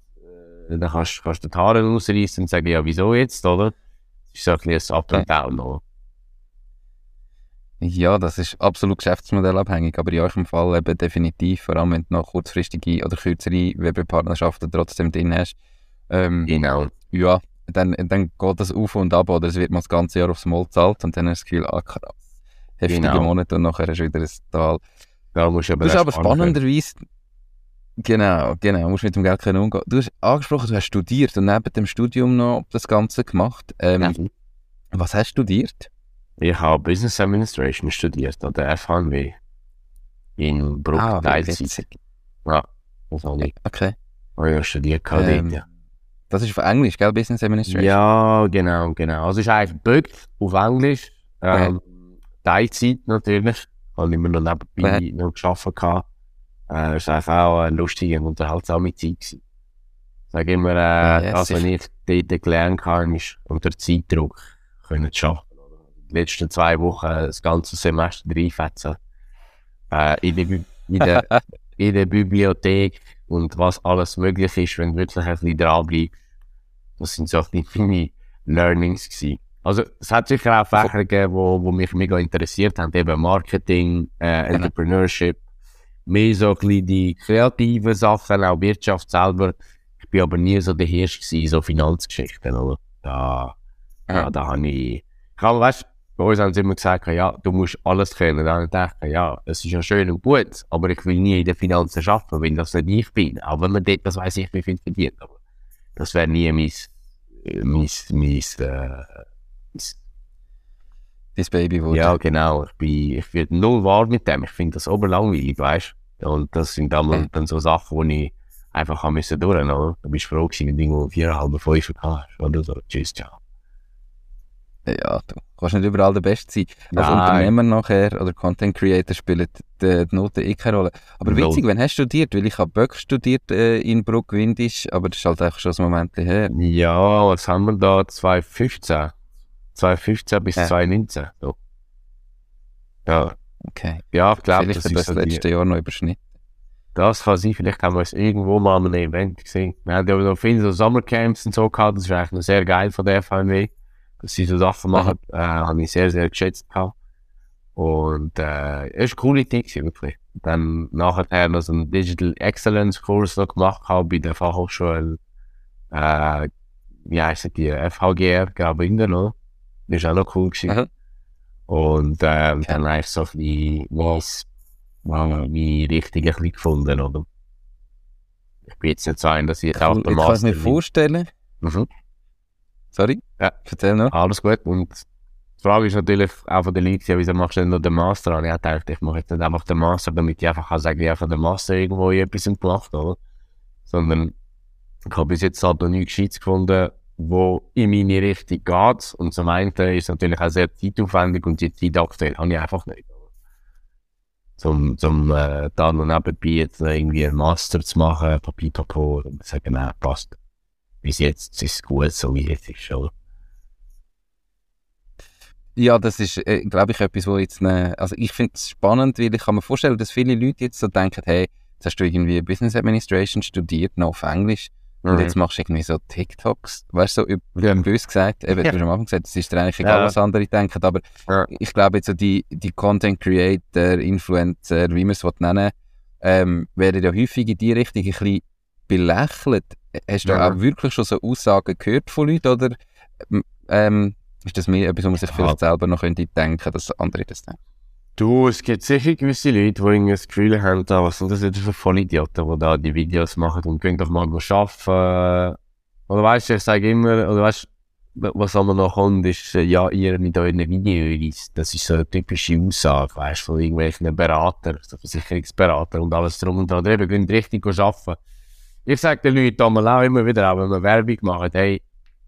äh, da kannst, kannst du die Haare ausreißen und sagen, ja, wieso jetzt, oder? Das ist so ein bisschen ein Up and Down, oder? Ja, das ist absolut geschäftsmodellabhängig, aber in eurem Fall eben definitiv, vor allem wenn du noch kurzfristige oder kürzere Werbepartnerschaften trotzdem drin hast. Ähm, Genau. ja, dann, dann geht das auf und ab oder es wird mal das ganze Jahr aufs Mal gezahlt und dann hast du das Gefühl, ah krass, heftige Genau. Monate und nachher hast du wieder ein Tal. Da musst du aber, Du aber spannenderweise, genau, genau, musst mit dem Geld können umgehen. Du hast angesprochen, du hast studiert und neben dem Studium noch das Ganze gemacht. Ähm, Ja. Was hast du studiert? Ich habe Business Administration studiert an der FHNW in Bruck, Ah, Teilzeit. Ja, das habe ich, Okay. habe ich studiert. Ähm, dort, ja. Das ist auf Englisch, gell? Business Administration. Ja, genau, genau. Also es ist eigentlich gebückt auf Englisch. Ähm, Teilzeit natürlich. Habe immer noch nebenbei noch gearbeitet. gehabt. Äh, es war einfach auch eine lustige und unterhaltsame Zeit. Gewesen. Ich sage immer, äh, Ja, das, was ich dort gelernt habe, ist unter Zeitdruck können zu arbeiten. Die letzten zwei Wochen das ganze Semester reinfetzen. Äh, in, der, in, der, in der Bibliothek und was alles möglich ist, wenn du wirklich ein bisschen dranbleibst. Das sind so ein bisschen meine Learnings gewesen. Also, es hat sicher auch Fächer gegeben, wo, wo mich mega interessiert haben, eben Marketing, äh, Genau. Entrepreneurship, mehr so ein bisschen die kreativen Sachen, auch Wirtschaft selber. Ich bin aber nie so der Hirsch gewesen, in so Finanzgeschichten, oder? Da, Ja. ja, da habe ich, ich habe, weißt, bei uns haben sie immer gesagt, ja, du musst alles können. Dann habe ich ja, es ist ja schön und gut, aber ich will nie in den Finanzen arbeiten, wenn das nicht ich bin. Auch wenn man dort, das weiß ich, wie viel verdient, aber das wäre nie mein, äh, mein, mein, äh, mein Dein Baby wurde. ja, genau. Ich bin, ich werde null warm mit dem. Ich finde das oberlangweilig, weißt du? Und das sind dann, Mhm. dann so Sachen, wo ich einfach haben müssen durch, oder? Du bist froh gewesen, wenn du irgendwo viereinhalb, fünf hast, oder so. Tschüss, ciao. Ja, du kannst nicht überall der Beste sein. Als Nein. Unternehmer nachher oder Content Creator spielen die, die Noten eh keine Rolle. Aber Null. witzig, wenn hast du studiert? Weil ich habe Böck studiert äh, in Bruck-Windisch, aber das ist halt einfach schon ein Moment her. Ja, was haben wir da? 2015. 2015 bis Ja. 2019. So. Ja, Okay. ja, ich glaube, Vielleicht das das so die, letzte Jahr noch überschnitten. Das kann sein, vielleicht haben wir es irgendwo mal an einem Event gesehen. Wir haben ja noch viele so Sommercamps und so gehabt, das ist eigentlich noch sehr geil von der FHNW, dass sie so Sachen machen, äh, habe ich sehr, sehr geschätzt gehabt. Und äh, es ist eine coole Idee wirklich. Dann nachher noch so einen Digital Excellence Kurs noch gemacht gehabt bei der Fachhochschule, äh, wie heisst die, FHGR, Graubünden, oder? Das ist auch noch cool gewesen. Aha. Und ähm, dann eigentlich so ein bisschen was, meine Richtung ein bisschen gefunden, oder? Ich bin jetzt nicht so ein, dass ich Ich auch der ich kann es mir Master vorstellen. Mhm. Sorry? Ja. Erzähl noch. Alles gut. Und die Frage ist natürlich auch von den Leuten, ja, wieso machst du denn noch den Master? Und ich habe gedacht, ich mache jetzt nicht einfach den Master, damit ich einfach kann sagen, ich habe den Master irgendwo in etwas gemacht, oder? Sondern ich habe bis jetzt halt noch nichts Gescheites gefunden, wo in meine Richtung geht. Und zum einen ist es natürlich auch sehr zeitaufwendig und die Zeit aktuell habe ich einfach nicht. Zum, zum äh, da noch nebenbei jetzt irgendwie einen Master zu machen, Papipapo, und sagen, nein, passt. Bis jetzt ist es gut, so wie es ist, oder? Ja, das ist, äh, glaube ich, etwas, wo jetzt, ne, also ich finde es spannend, weil ich kann mir vorstellen, dass viele Leute jetzt so denken, hey, jetzt hast du irgendwie Business Administration studiert, noch auf Englisch, und jetzt machst du irgendwie so TikToks, weißt du, so üb- Ja. bös gesagt, eben, du hast am Anfang gesagt, es ist dir eigentlich egal, Ja. was andere denken, aber Ja. ich glaube jetzt so die, die Content Creator, Influencer, wie man es nennen ähm, werden ja häufig in die Richtung ein bisschen belächelt. Hast du Ja. auch wirklich schon so Aussagen gehört von Leuten, oder ähm, ist das mehr etwas, wo man sich vielleicht selber noch könnte denken, dass andere das denken? Du, es gibt sicher gewisse Leute, die irgendwie das Gefühl haben, da, was sind das für Vollidioten, die da die Videos machen und gehen doch mal arbeiten. Oder weißt du, ich sage immer, oder weißt was aber noch kommt, ist, äh, ja, ihr mit euren Videos, das ist so eine typische Aussage, weißt du, von irgendwelchen Beratern, so Versicherungsberater und alles drum und dran, eben, gehen richtig arbeiten. Ich sage den Leuten damals auch immer wieder, auch wenn wir Werbung machen, hey,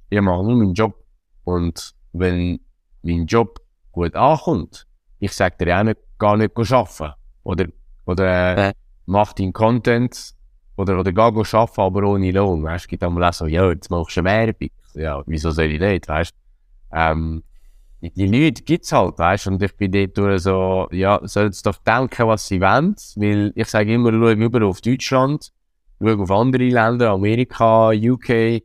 ich mache nur meinen Job. Und wenn mein Job gut ankommt, ich sage dir auch nicht, gar nicht arbeiten. Oder, oder, äh, mach deinen Content, oder, oder geh arbeiten, aber ohne Lohn, weißt? Es gibt einmal auch so, ja, jetzt machst du eine Werbung. Ja, wieso soll ich nicht, weißt? Ähm, die Leute gibt's halt, weißt? Und ich bin dort so, ja, sollen sie doch denken, was sie wollen, weil ich sage immer, schau über auf Deutschland, schau auf andere Länder, Amerika, UK,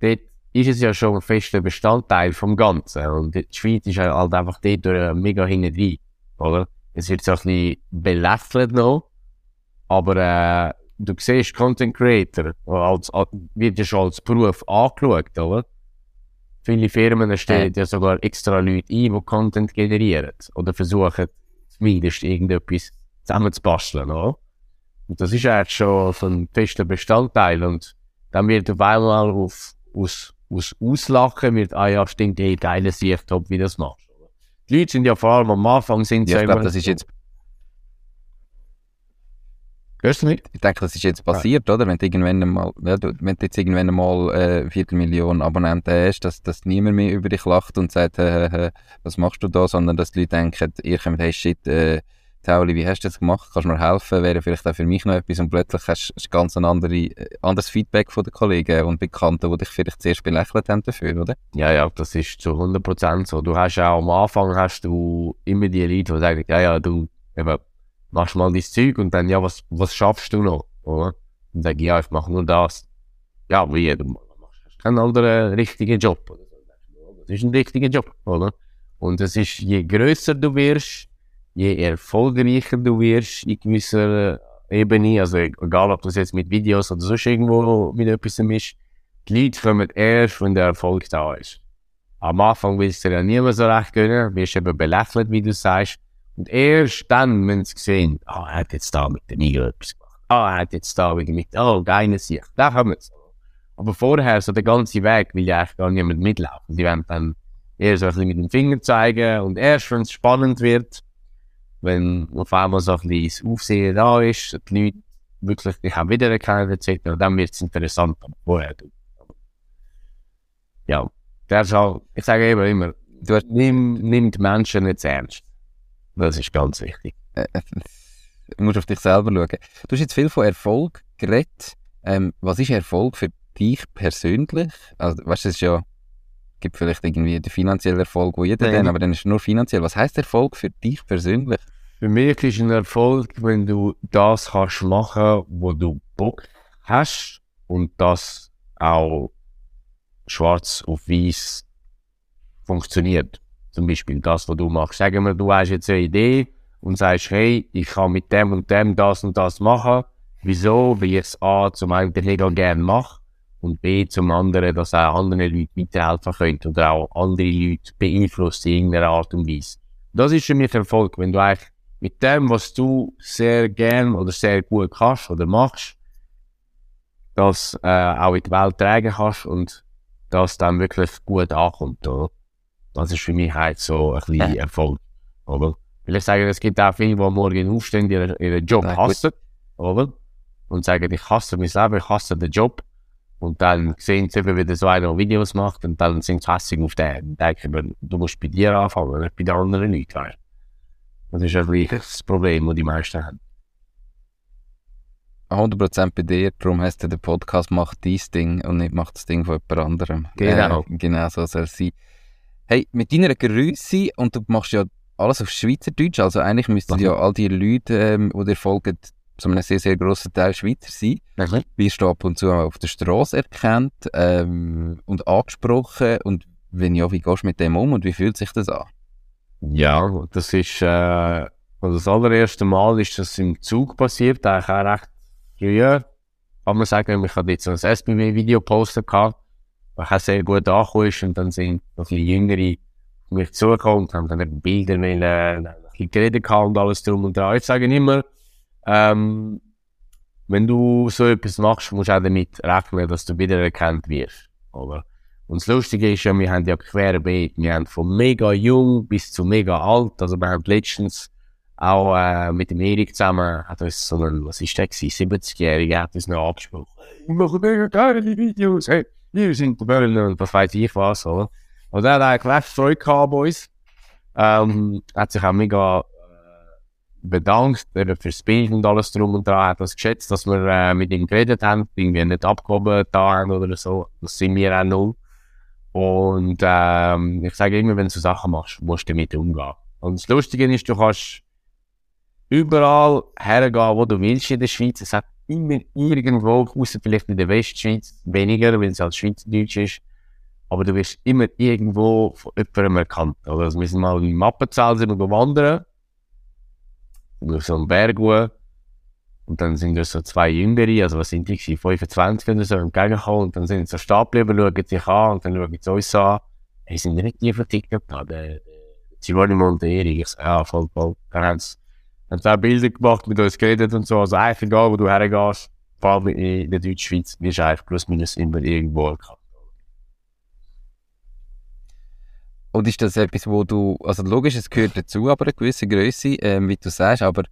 dort ist es ja schon ein fester Bestandteil vom Ganzen und die Schweiz ist halt einfach dort mega hinten drin, oder? Es wird so ein bisschen belächelt noch, aber äh, du siehst Content Creator, als, als, wird ja schon als Beruf angeschaut, oder? Viele Firmen stellen ja. ja sogar extra Leute ein, die Content generieren oder versuchen zumindest irgendetwas zusammenzubasteln, oder? Und das ist eigentlich schon so ein fester Bestandteil und dann wird auf einmal auf, aus, aus Auslachen wird, ah ja, stimmt, ey, geile Sicht, ob wie das machst. Die Leute sind ja vor allem am Anfang sind ja, ich glaube, das ist jetzt Hörst du nicht? Ich denke, das ist jetzt passiert, ja. oder? Wenn du irgendwann einmal, ja, du, wenn du jetzt irgendwann einmal äh, Viertelmillion Abonnenten hast, dass, dass niemand mehr über dich lacht und sagt, äh, äh, was machst du da, sondern dass die Leute denken, ihr kommt, hey shit, äh, Tauli, wie hast du das gemacht? Kannst du mir helfen? Wäre vielleicht auch für mich noch etwas und plötzlich hast du ganz ein andere, äh, anderes Feedback von den Kollegen und Bekannten, die dich vielleicht zuerst belächelt haben dafür, oder? Ja, ja, das ist zu 100% so. Du hast auch am Anfang hast du immer die Leute, die sagen, ja, ja, du, eben, machst mal dein Zeug und dann, ja, was, was schaffst du noch, oder? Und sag ja, ich mache nur das. Ja, wie, du machst keinen anderen richtigen Job, Das ist ein richtiger Job, oder? Und es ist, je größer du wirst, je erfolgreicher du wirst in gewisser Ebene, also egal, ob das jetzt mit Videos oder sonst irgendwo mit etwas ist, die Leute kommen erst, wenn der Erfolg da ist. Am Anfang willst du ja niemand so recht gönnen, wirst eben belächelt, wie du sagst, und erst dann, wenn sie sehen, ah, oh, er hat jetzt da mit dem Igel etwas gemacht. Ah, oh, er hat jetzt da wieder mit, oh, geile Sicht. Da haben wir es. Aber vorher, so der ganze Weg, will ja eigentlich gar niemand mitlaufen. Die werden dann eher so ein bisschen mit dem Finger zeigen und erst, wenn es spannend wird, wenn auf einmal so ein bisschen das Aufsehen da ist, die Leute wirklich dich auch wiedererkennen etc., dann wird es interessant. Vorher, du. Ja, der ist auch, ich sage eben immer, du hast, nimm, nimm die Menschen nicht ernst. Das ist ganz wichtig. Äh, du musst auf dich selber schauen. Du hast jetzt viel von Erfolg geredet. Ähm, was ist Erfolg für dich persönlich? Also, weißt du, es ja, gibt vielleicht irgendwie den finanziellen Erfolg, wo jeder den, aber dann ist es nur finanziell. Was heißt Erfolg für dich persönlich? Für mich ist ein Erfolg, wenn du das kannst machen, wo du Bock hast und das auch schwarz auf weiß funktioniert. Zum Beispiel das, was du machst. Sagen wir, du hast jetzt eine Idee und sagst, hey, ich kann mit dem und dem das und das machen. Wieso? Weil ich es A zum einen mega gerne mache und B zum anderen, dass auch andere Leute mithelfen können oder auch andere Leute beeinflussen in irgendeiner Art und Weise. Das ist für mich Erfolg, wenn du eigentlich mit dem, was du sehr gern oder sehr gut kannst oder machst, das äh, auch in die Welt tragen kannst und das dann wirklich gut ankommt. Oder? Das ist für mich halt so ein bisschen Erfolg. Oder? Weil ich sage, es gibt auch viele, die morgen aufstehen, die ihren, ihren Job ja, hassen. Oder? Und sagen, ich hasse mich selber, ich hasse den Job. Und dann sehen sie eben, wie der so einer Videos macht und dann sind sie hässlich auf den. Dann denke ich du musst bei dir anfangen, nicht bei den anderen Leuten. Das ist ein das Problem, das die meisten haben. 100% bei dir, darum heißt der Podcast «Macht dies Ding» und nicht «Macht das Ding von jemand anderem». Genau. Äh, genau so soll es sein. Hey, mit deiner Größe, und du machst ja alles auf Schweizerdeutsch, also eigentlich müssten ja all die Leute, ähm, die dir folgen, zu einem sehr, sehr grossen Teil Schweizer sein. Mhm. Wirst du ab und zu auf der Straße erkannt ähm, und angesprochen und wenn ja, wie gehst du mit dem um und wie fühlt sich das an? Ja, das ist, äh, das allererste Mal ist das im Zug passiert, eigentlich auch recht früh. Kann man sagen, ich hatte jetzt ein SBW-Video gepostet was auch sehr gut angekommen ist. Und dann sind noch ein Jüngere auf mich zugekommen und haben dann Bilder mit, äh, ein bisschen geredet und alles drum und dran. Ich sage immer, ähm, wenn du so etwas machst, musst du auch damit rechnen, dass du wiedererkannt wirst. Oder? Und das Lustige ist ja, wir haben ja querbeet. Wir haben von mega jung bis zu mega alt. Also wir haben letztens auch äh, mit dem Erik zusammen, hat uns so ein, was ist der gewesen, 70-Jähriger, hat uns noch angesprochen. Wir machen mega geile Videos, hey, wir sind die Böllen und was weiß ich was, oder? Und er hat eigentlich recht Freude gehabt bei uns. Ähm, hat sich auch mega äh, bedankt fürs Bild und alles drum und dran. Hat das geschätzt, dass wir äh, mit ihm geredet haben, irgendwie nicht abgehoben da haben oder so. Das sind wir auch null. Und ähm, ich sage immer, wenn du so Sachen machst, musst du damit umgehen. Und das Lustige ist, du kannst überall hergehen, wo du willst in der Schweiz. Es hat immer irgendwo, außer vielleicht in der Westschweiz, weniger, weil es halt Schweizerdeutsch ist. Aber du wirst immer irgendwo von jemandem erkannt. Oder? Also wir sind mal im Mappenzell sind wir wandern. Auf so einem Berg hoch. Und dann sind da so zwei Jüngere, also was sind die gewesen, 25 oder so, entgegengekommen. Und dann sind sie so stehen geblieben, schauen sich an und dann schauen sie uns an. Hey, sind nicht die von TikTok da? Der, der Giovanni Monteri. Ich so, ja, voll, voll. Dann haben sie, haben sie auch Bilder gemacht, mit uns geredet und so. Also eigentlich egal, wo du hergehst, vor allem in der Deutschschweiz, wirst du eigentlich plus minus immer irgendwo erkannt. Und ist das etwas, wo du, also logisch, es gehört dazu, aber eine gewisse Größe, ähm, wie du sagst, aber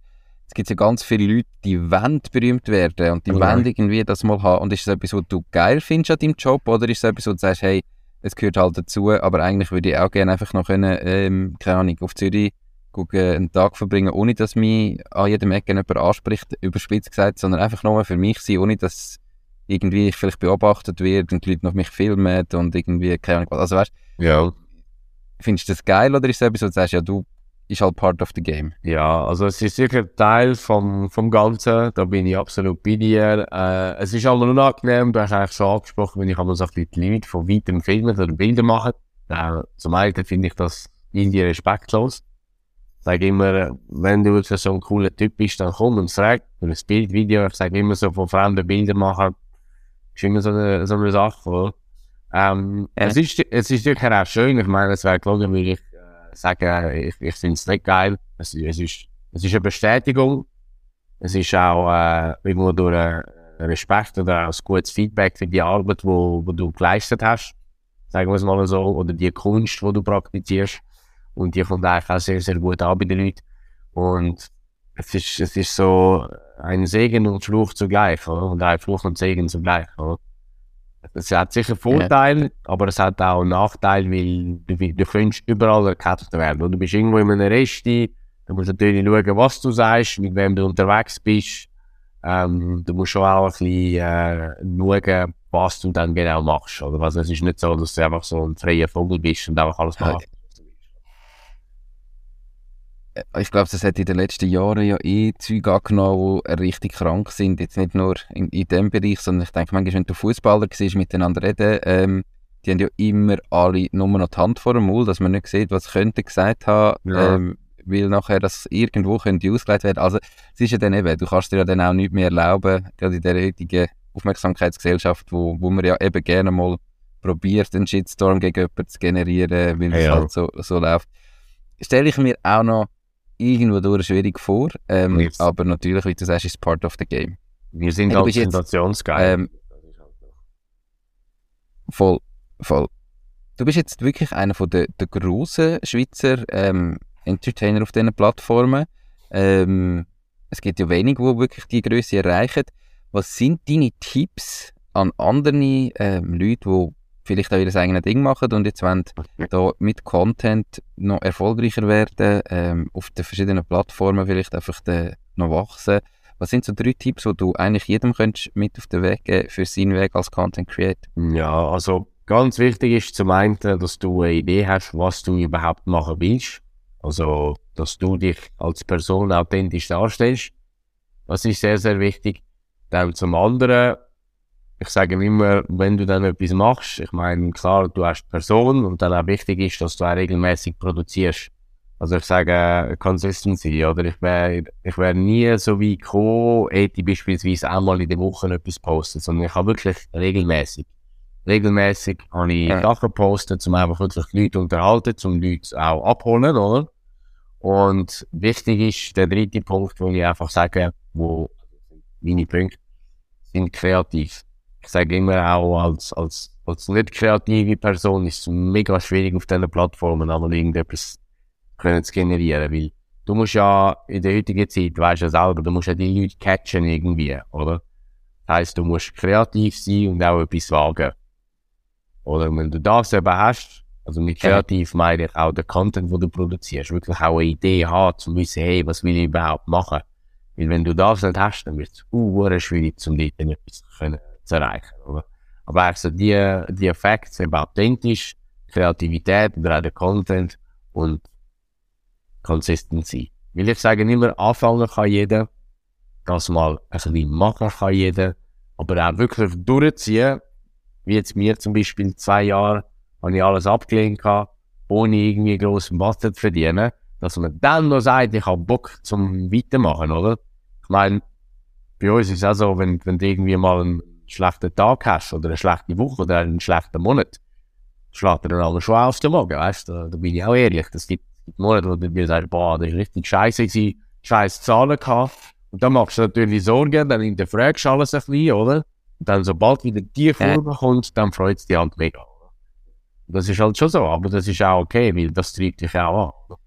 es gibt ja ganz viele Leute, die wollen berühmt werden und die Ja. wollen irgendwie das mal haben. Und ist das etwas, was du geil findest an deinem Job oder ist es etwas, wo du sagst, hey, es gehört halt dazu, aber eigentlich würde ich auch gerne einfach noch können, ähm, keine Ahnung, auf Zürich gucken, einen Tag verbringen, ohne dass mich an jedem Ecke jemand anspricht, überspitzt gesagt, sondern einfach nur für mich sein, ohne dass irgendwie ich vielleicht beobachtet wird und die Leute noch mich filmen und irgendwie, keine Ahnung was. Also weißt Ja. findest du das geil oder ist es etwas, wo du sagst, ja, du ist halt part of the game? Ja, also es ist sicher Teil vom, vom Ganzen, da bin ich absolut bei dir. Äh, es ist aber unangenehm, du hast eigentlich schon angesprochen, wenn ich einmal so ein bisschen die Leute von weitem filmen oder Bilder machen. Äh, zum einen finde ich das irgendwie respektlos. Ich sage immer, wenn du so ein cooler Typ bist, dann komm und frag für ein Bildvideo. Ich sage immer so, von fremden Bilder machen, ist immer so eine, so eine Sache? Ähm, Ja. es, ist, es ist sicher auch schön, ich meine, es wäre gelogen, würde ich äh, sagen, ich, ich finde es nicht geil. Es, es, ist, es ist eine Bestätigung. Es ist auch äh, irgendwo durch äh, Respekt oder ein gutes Feedback für die Arbeit, wo, wo du geleistet hast. Sagen wir es mal so. Oder die Kunst, die du praktizierst. Und die kommt eigentlich auch sehr, sehr gut an bei den Leuten. Und es ist, es ist so ein Segen und Fluch zugleich, oder? Und ein Fluch und Segen zugleich, oder? Es hat sicher Vorteile, aber es hat auch Nachteile, weil du, du könntest überall erkannt werden. Oder? Du bist irgendwo in einem Resti, du musst natürlich schauen, was du sagst, mit wem du unterwegs bist. Ähm, du musst schon auch ein bisschen äh, schauen, was du dann genau machst. Oder? Also es ist nicht so, dass du einfach so ein freier Vogel bist und einfach alles Ja. machst. Äh, Ich glaube, das hat in den letzten Jahren ja eh Zeug angenommen, die richtig krank sind. Jetzt nicht nur in, in dem Bereich, sondern ich denke manchmal, wenn du Fußballer siehst, miteinander reden, ähm, die haben ja immer alle nur noch die Hand vor dem Mund, dass man nicht sieht, was könnte gesagt haben, Ja. ähm, weil nachher das irgendwo könnte ausgelegt werden. Also es ist ja dann eben, du kannst dir ja dann auch nicht mehr erlauben, gerade in der heutigen Aufmerksamkeitsgesellschaft, wo, wo man ja eben gerne mal probiert, einen Shitstorm gegen jemanden zu generieren, weil es Ja. halt so, so läuft. Stelle ich mir auch noch irgendwo durch schwierig vor, ähm, Yes. aber natürlich, wie du sagst, ist part of the game. Wir sind Hey, jetzt, sensationsgeil. Ähm, voll, voll. Du bist jetzt wirklich einer von der, der grossen Schweizer ähm, Entertainer auf diesen Plattformen. Ähm, es gibt ja wenige, die wirklich die Größe erreichen. Was sind deine Tipps an andere ähm, Leute, die vielleicht auch ihr eigenes Ding machen und jetzt wollen da mit Content noch erfolgreicher werden, ähm, auf den verschiedenen Plattformen vielleicht einfach de, noch wachsen. Was sind so drei Tipps, die du eigentlich jedem könntest mit auf den Weg geben für seinen Weg als Content Creator? Ja, also ganz wichtig ist zum einen, dass du eine Idee hast, was du überhaupt machen willst. Also, dass du dich als Person authentisch darstellst. Das ist sehr, sehr wichtig. Dann zum anderen, ich sage immer, wenn du dann etwas machst, ich meine, klar, du hast Person und dann auch wichtig ist, dass du auch regelmäßig produzierst. Also ich sage äh, Consistency, oder? Ich wäre ich wär nie so wie gekommen, hätte beispielsweise einmal in der Woche etwas postet, sondern ich habe wirklich regelmäßig. Regelmäßig habe ich Ja. Sachen gepostet, um einfach wirklich Leute unterhalten, um Leute auch abholen, oder? Und wichtig ist der dritte Punkt, wo ich einfach sage, wo meine Punkte sind kreativ. Ich sage immer auch als, als als nicht kreative Person ist es mega schwierig auf diesen Plattformen einmal irgendetwas können zu generieren, weil du musst ja in der heutigen Zeit, weißt du ja selber, du musst ja die Leute catchen irgendwie, oder? Das heisst, du musst kreativ sein und auch etwas wagen. Oder wenn du das eben hast, also mit kreativ meine ich auch den Content, den du produzierst, wirklich auch eine Idee haben, zu wissen, hey, was will ich überhaupt machen? Weil wenn du das nicht hast, dann wird es uh, schwierig, um dort etwas können, zu erreichen, oder? Aber also die, die Effekte sind authentisch, Kreativität oder auch der Content und Consistency. Weil ich sage immer, anfangen kann jeder, das mal ein bisschen machen kann jeder, aber auch wirklich durchziehen, wie jetzt mir zum Beispiel zwei Jahre, habe ich alles abgelehnt gehabt, ohne irgendwie grossen Wasser zu verdienen, dass man dann noch sagt, ich habe Bock zum Weitermachen, oder? Ich meine, bei uns ist es auch so, wenn, wenn du irgendwie mal einen schlechten Tag hast oder eine schlechte Woche oder einen schlechten Monat, schlägt er dann aber schon auf den Morgen, weißt du? Da, da bin ich auch ehrlich. Das gibt Monate, wo du dir sagst, boah, das ist richtig scheiße scheiß Zahlen gehabt. Und dann machst du natürlich Sorgen, dann hinterfragst du alles ein bisschen, oder? Und dann, sobald wieder die Kurve ja. kommt, dann freut es dich halt mega. Das ist halt schon so, aber das ist auch okay, weil das treibt dich auch an.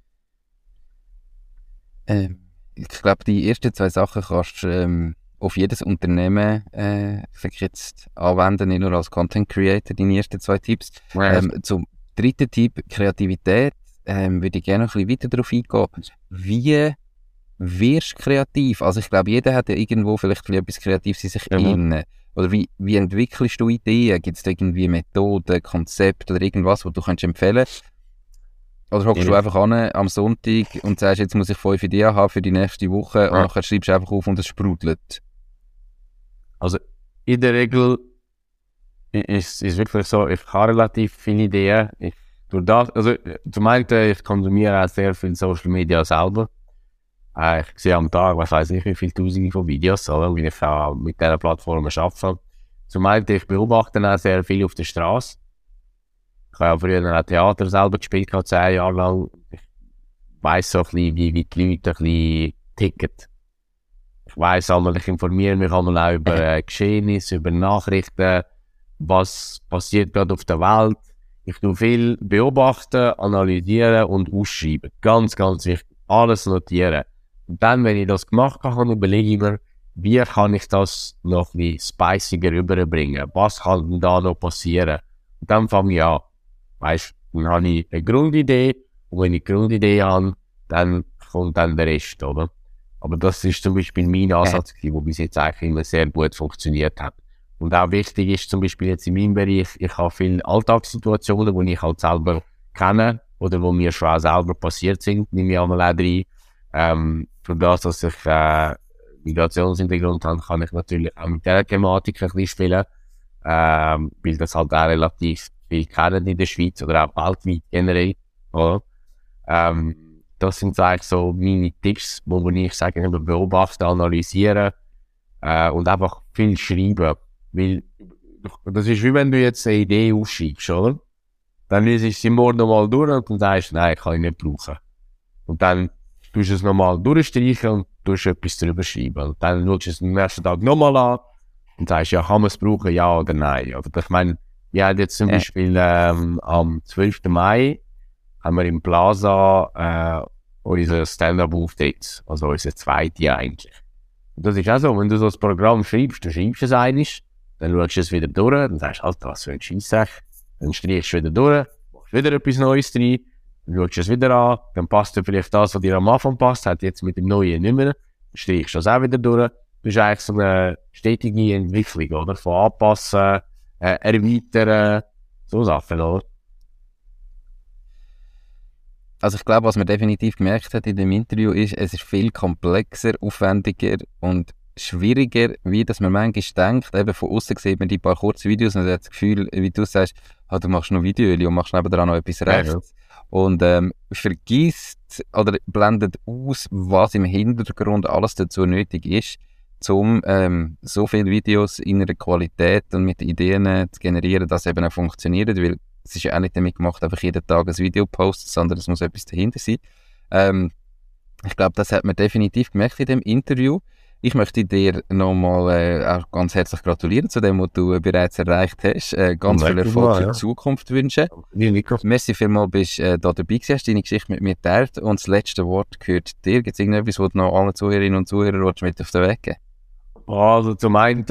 Ähm, ich glaube, die ersten zwei Sachen kannst du ähm, auf jedes Unternehmen äh, jetzt anwenden, nicht nur als Content Creator, deine ersten zwei Tipps. Ja. Ähm, zum dritten Tipp, Kreativität, ähm, würde ich gerne noch ein bisschen weiter darauf eingehen. Wie wirst du kreativ? Also ich glaube, jeder hat ja irgendwo vielleicht etwas Kreatives in sich mhm. innen. Oder wie, wie entwickelst du Ideen? Gibt es da irgendwie Methoden, Konzepte oder irgendwas, was du kannst empfehlen Oder hockst ja. du einfach an am Sonntag und sagst, jetzt muss ich fünf Ideen haben für die nächste Woche ja. und dann schreibst du einfach auf und es sprudelt? Also in der Regel ist es wirklich so, ich habe relativ viele Ideen. Ich, durch das, also zum einen, ich konsumiere auch sehr viel Social Media selber. Äh, ich sehe am Tag, was weiß ich, wie viele Tausende von Videos, oder, wie ich auch mit dieser Plattform arbeite. Zum einen, ich beobachte auch sehr viel auf der Straße. Ich habe ja früher auch Theater selber gespielt, zehn Jahre lang. Ich weiss so ein bisschen, wie, wie die Leute ein bisschen ticken. Weiss einmal, ich informiere mich einmal auch über äh, Geschehnisse, über Nachrichten, was passiert gerade auf der Welt. Ich tue viel beobachten, analysieren und ausschreiben. Ganz, ganz wichtig. Alles notieren. Und dann, wenn ich das gemacht habe, überlege ich mir, wie kann ich das noch ein bisschen spiciger rüberbringen? Was kann da noch passieren? Und dann fange ich an. Weißt dann habe ich eine Grundidee. Und wenn ich eine Grundidee habe, dann kommt dann der Rest, oder? Aber das ist zum Beispiel mein Ansatz, ja. der bis jetzt eigentlich immer sehr gut funktioniert hat. Und auch wichtig ist zum Beispiel jetzt in meinem Bereich, ich habe viele Alltagssituationen, die ich halt selber kenne oder wo mir schon auch selber passiert sind, nehme ich einmal auch rein. Ähm, für das, dass ich äh, Migrationshintergrund habe, kann ich natürlich auch mit dieser Thematik ein bisschen spielen, ähm, weil das halt auch relativ viel kennen in der Schweiz oder auch weltweit generell. Oder? Ähm, das sind eigentlich so meine Tipps, wo ich sage, beobachten, analysieren äh, und einfach viel schreiben. Weil das ist wie wenn du jetzt eine Idee aufschreibst, oder? Dann liest du sie morgen nochmal durch und dann sagst du, nein, kann ich nicht brauchen. Und dann tust du es nochmal durchstreichen und tust etwas drüber schreiben. Und dann schaust du es am nächsten Tag nochmal an und sagst, ja, kann man es brauchen, ja oder nein. Oder ich meine, wir haben jetzt zum ja. Beispiel ähm, am 12. Mai haben wir im Plaza äh, unser Stand-Up-Auftritt, also unser zweite eigentlich. Und das ist auch so, wenn du so das Programm schreibst, du schreibst es eigentlich, dann schaust du es wieder durch, dann sagst du, Alter, was für ein Scheissach, dann streichst du wieder durch, machst wieder etwas Neues drin, schaust es wieder an, dann passt dir vielleicht das, was dir am Anfang passt, hat jetzt mit dem Neuen nicht mehr, dann streichst du das auch wieder durch. Das ist eigentlich so eine stetige Entwicklung, oder? Von anpassen, äh, erweitern, so Sachen, oder? Also ich glaube, was man definitiv gemerkt hat in dem Interview ist, es ist viel komplexer, aufwendiger und schwieriger, wie dass man manchmal denkt, eben von außen sieht man die paar kurzen Videos und hat das Gefühl, wie du sagst, ah, du machst noch Video und machst nebenan noch etwas rechts. Ja, ja und ähm, vergisst oder blendet aus, was im Hintergrund alles dazu nötig ist, um ähm, so viele Videos in einer Qualität und mit Ideen zu generieren, dass eben auch funktioniert, weil es ist ja auch nicht damit gemacht, einfach jeden Tag ein Video posten, sondern es muss etwas dahinter sein. Ähm, ich glaube, das hat man definitiv gemerkt in dem Interview. Ich möchte dir nochmal äh, auch ganz herzlich gratulieren zu dem, was du äh, bereits erreicht hast. Äh, ganz viel Erfolg für die Zukunft wünschen. Wie Nico. Merci vielmals, bist äh, da dabei gewesen, hast deine Geschichte mit mir geteilt und das letzte Wort gehört dir. Gibt es irgendetwas, was du noch allen Zuhörerinnen und Zuhörern mit auf den Weg geben Also zum einen,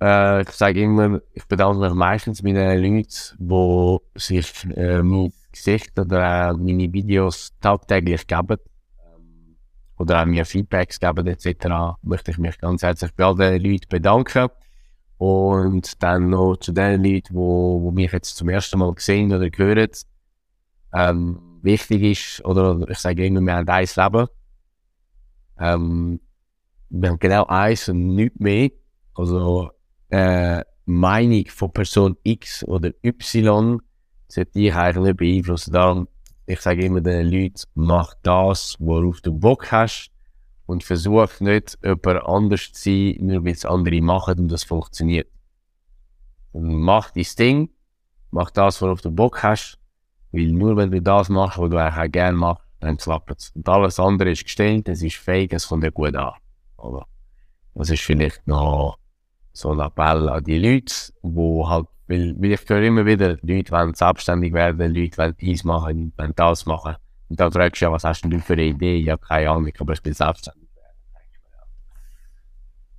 äh, ich sage immer, ich bedanke mich meistens mit den Leuten, die sich äh, mein Gesicht oder äh, meine Videos tagtäglich geben ähm, oder auch mir Feedbacks geben etc. möchte ich mich ganz herzlich bei all den Leuten bedanken. Und dann noch zu den Leuten, die, die mich jetzt zum ersten Mal gesehen oder hören. Ähm, wichtig ist, oder ich sage immer, wir haben ein Leben. Ähm, wir haben genau eins und nichts mehr. Also, äh, Meinung von Person X oder Y sollte dich eigentlich beeinflussen. Darum, ich sage immer den Leuten, mach das, worauf du Bock hast und versuch nicht, jemand anders zu sein, nur weil es andere machen und das funktioniert. Und mach dein Ding, mach das, worauf du Bock hast, weil nur wenn du das machst, was du eigentlich auch gerne machst, dann klappt es. Und alles andere ist gestellt, es ist fake, es kommt dir gut an. Oder? Das ist vielleicht noch so ein Appell an die Leute, wo halt, weil, weil ich höre immer wieder, Leute wollen selbstständig werden, Leute wollen dies machen, wollen das machen. Und dann fragst du ja, was hast denn du für eine Idee? Habe keine Ahnung, aber ich bin selbstständig werden.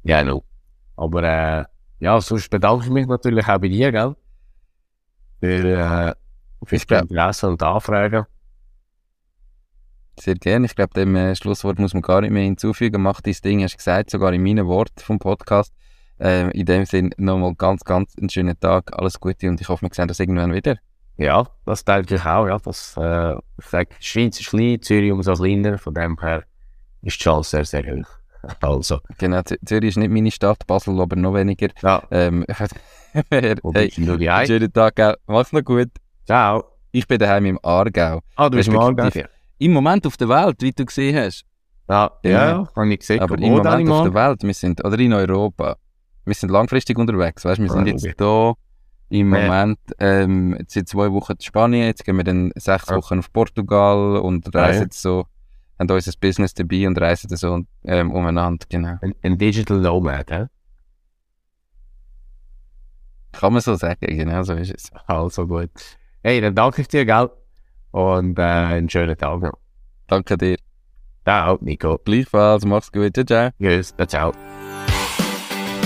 Ja, no. Aber, äh, ja, sonst bedanke ich mich natürlich auch bei dir, gell? Für, äh, für das Interesse und Anfragen. Sehr gerne. Ich glaube, dem äh, Schlusswort muss man gar nicht mehr hinzufügen. Mach dein Ding, hast du gesagt, sogar in meinen Worten vom Podcast. Äh, in dem Sinn nochmal ganz, ganz einen schönen Tag, alles Gute und ich hoffe, wir sehen das irgendwann wieder. Ja, das denke ich auch. Ja. Das, äh, ich sage, die Schweiz ist klein, Zürich umso kleiner, von dem her ist die Chance sehr, sehr hoch. Also. Genau, Zürich ist nicht meine Stadt, Basel aber noch weniger. Ja. Ähm, hey, hey, schönen Tag, gell. mach's noch gut. Ciao. Ich bin daheim im Aargau. Ah, du bist im Aargau? Im Moment auf der Welt, wie du gesehen hast. Ja, ja, ja habe ich gesehen. Aber im Moment auf der Welt, wir sind, oder in Europa, wir sind langfristig unterwegs, weißt, wir sind jetzt da im Moment, ähm, jetzt sind zwei Wochen in Spanien, jetzt gehen wir dann sechs Wochen auf Portugal und reisen jetzt so, haben unser Business dabei und reisen dann so ähm, umeinander, genau. Ein, ein Digital Nomad, hä? Kann man so sagen, genau so ist es. Also gut. Hey, dann danke ich dir, gell? Und äh, einen schönen Tag noch. Danke dir. Ciao, Nico. Gleichfalls, mach's gut. Ciao, ciao. Tschüss, ciao.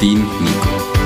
dein Nico.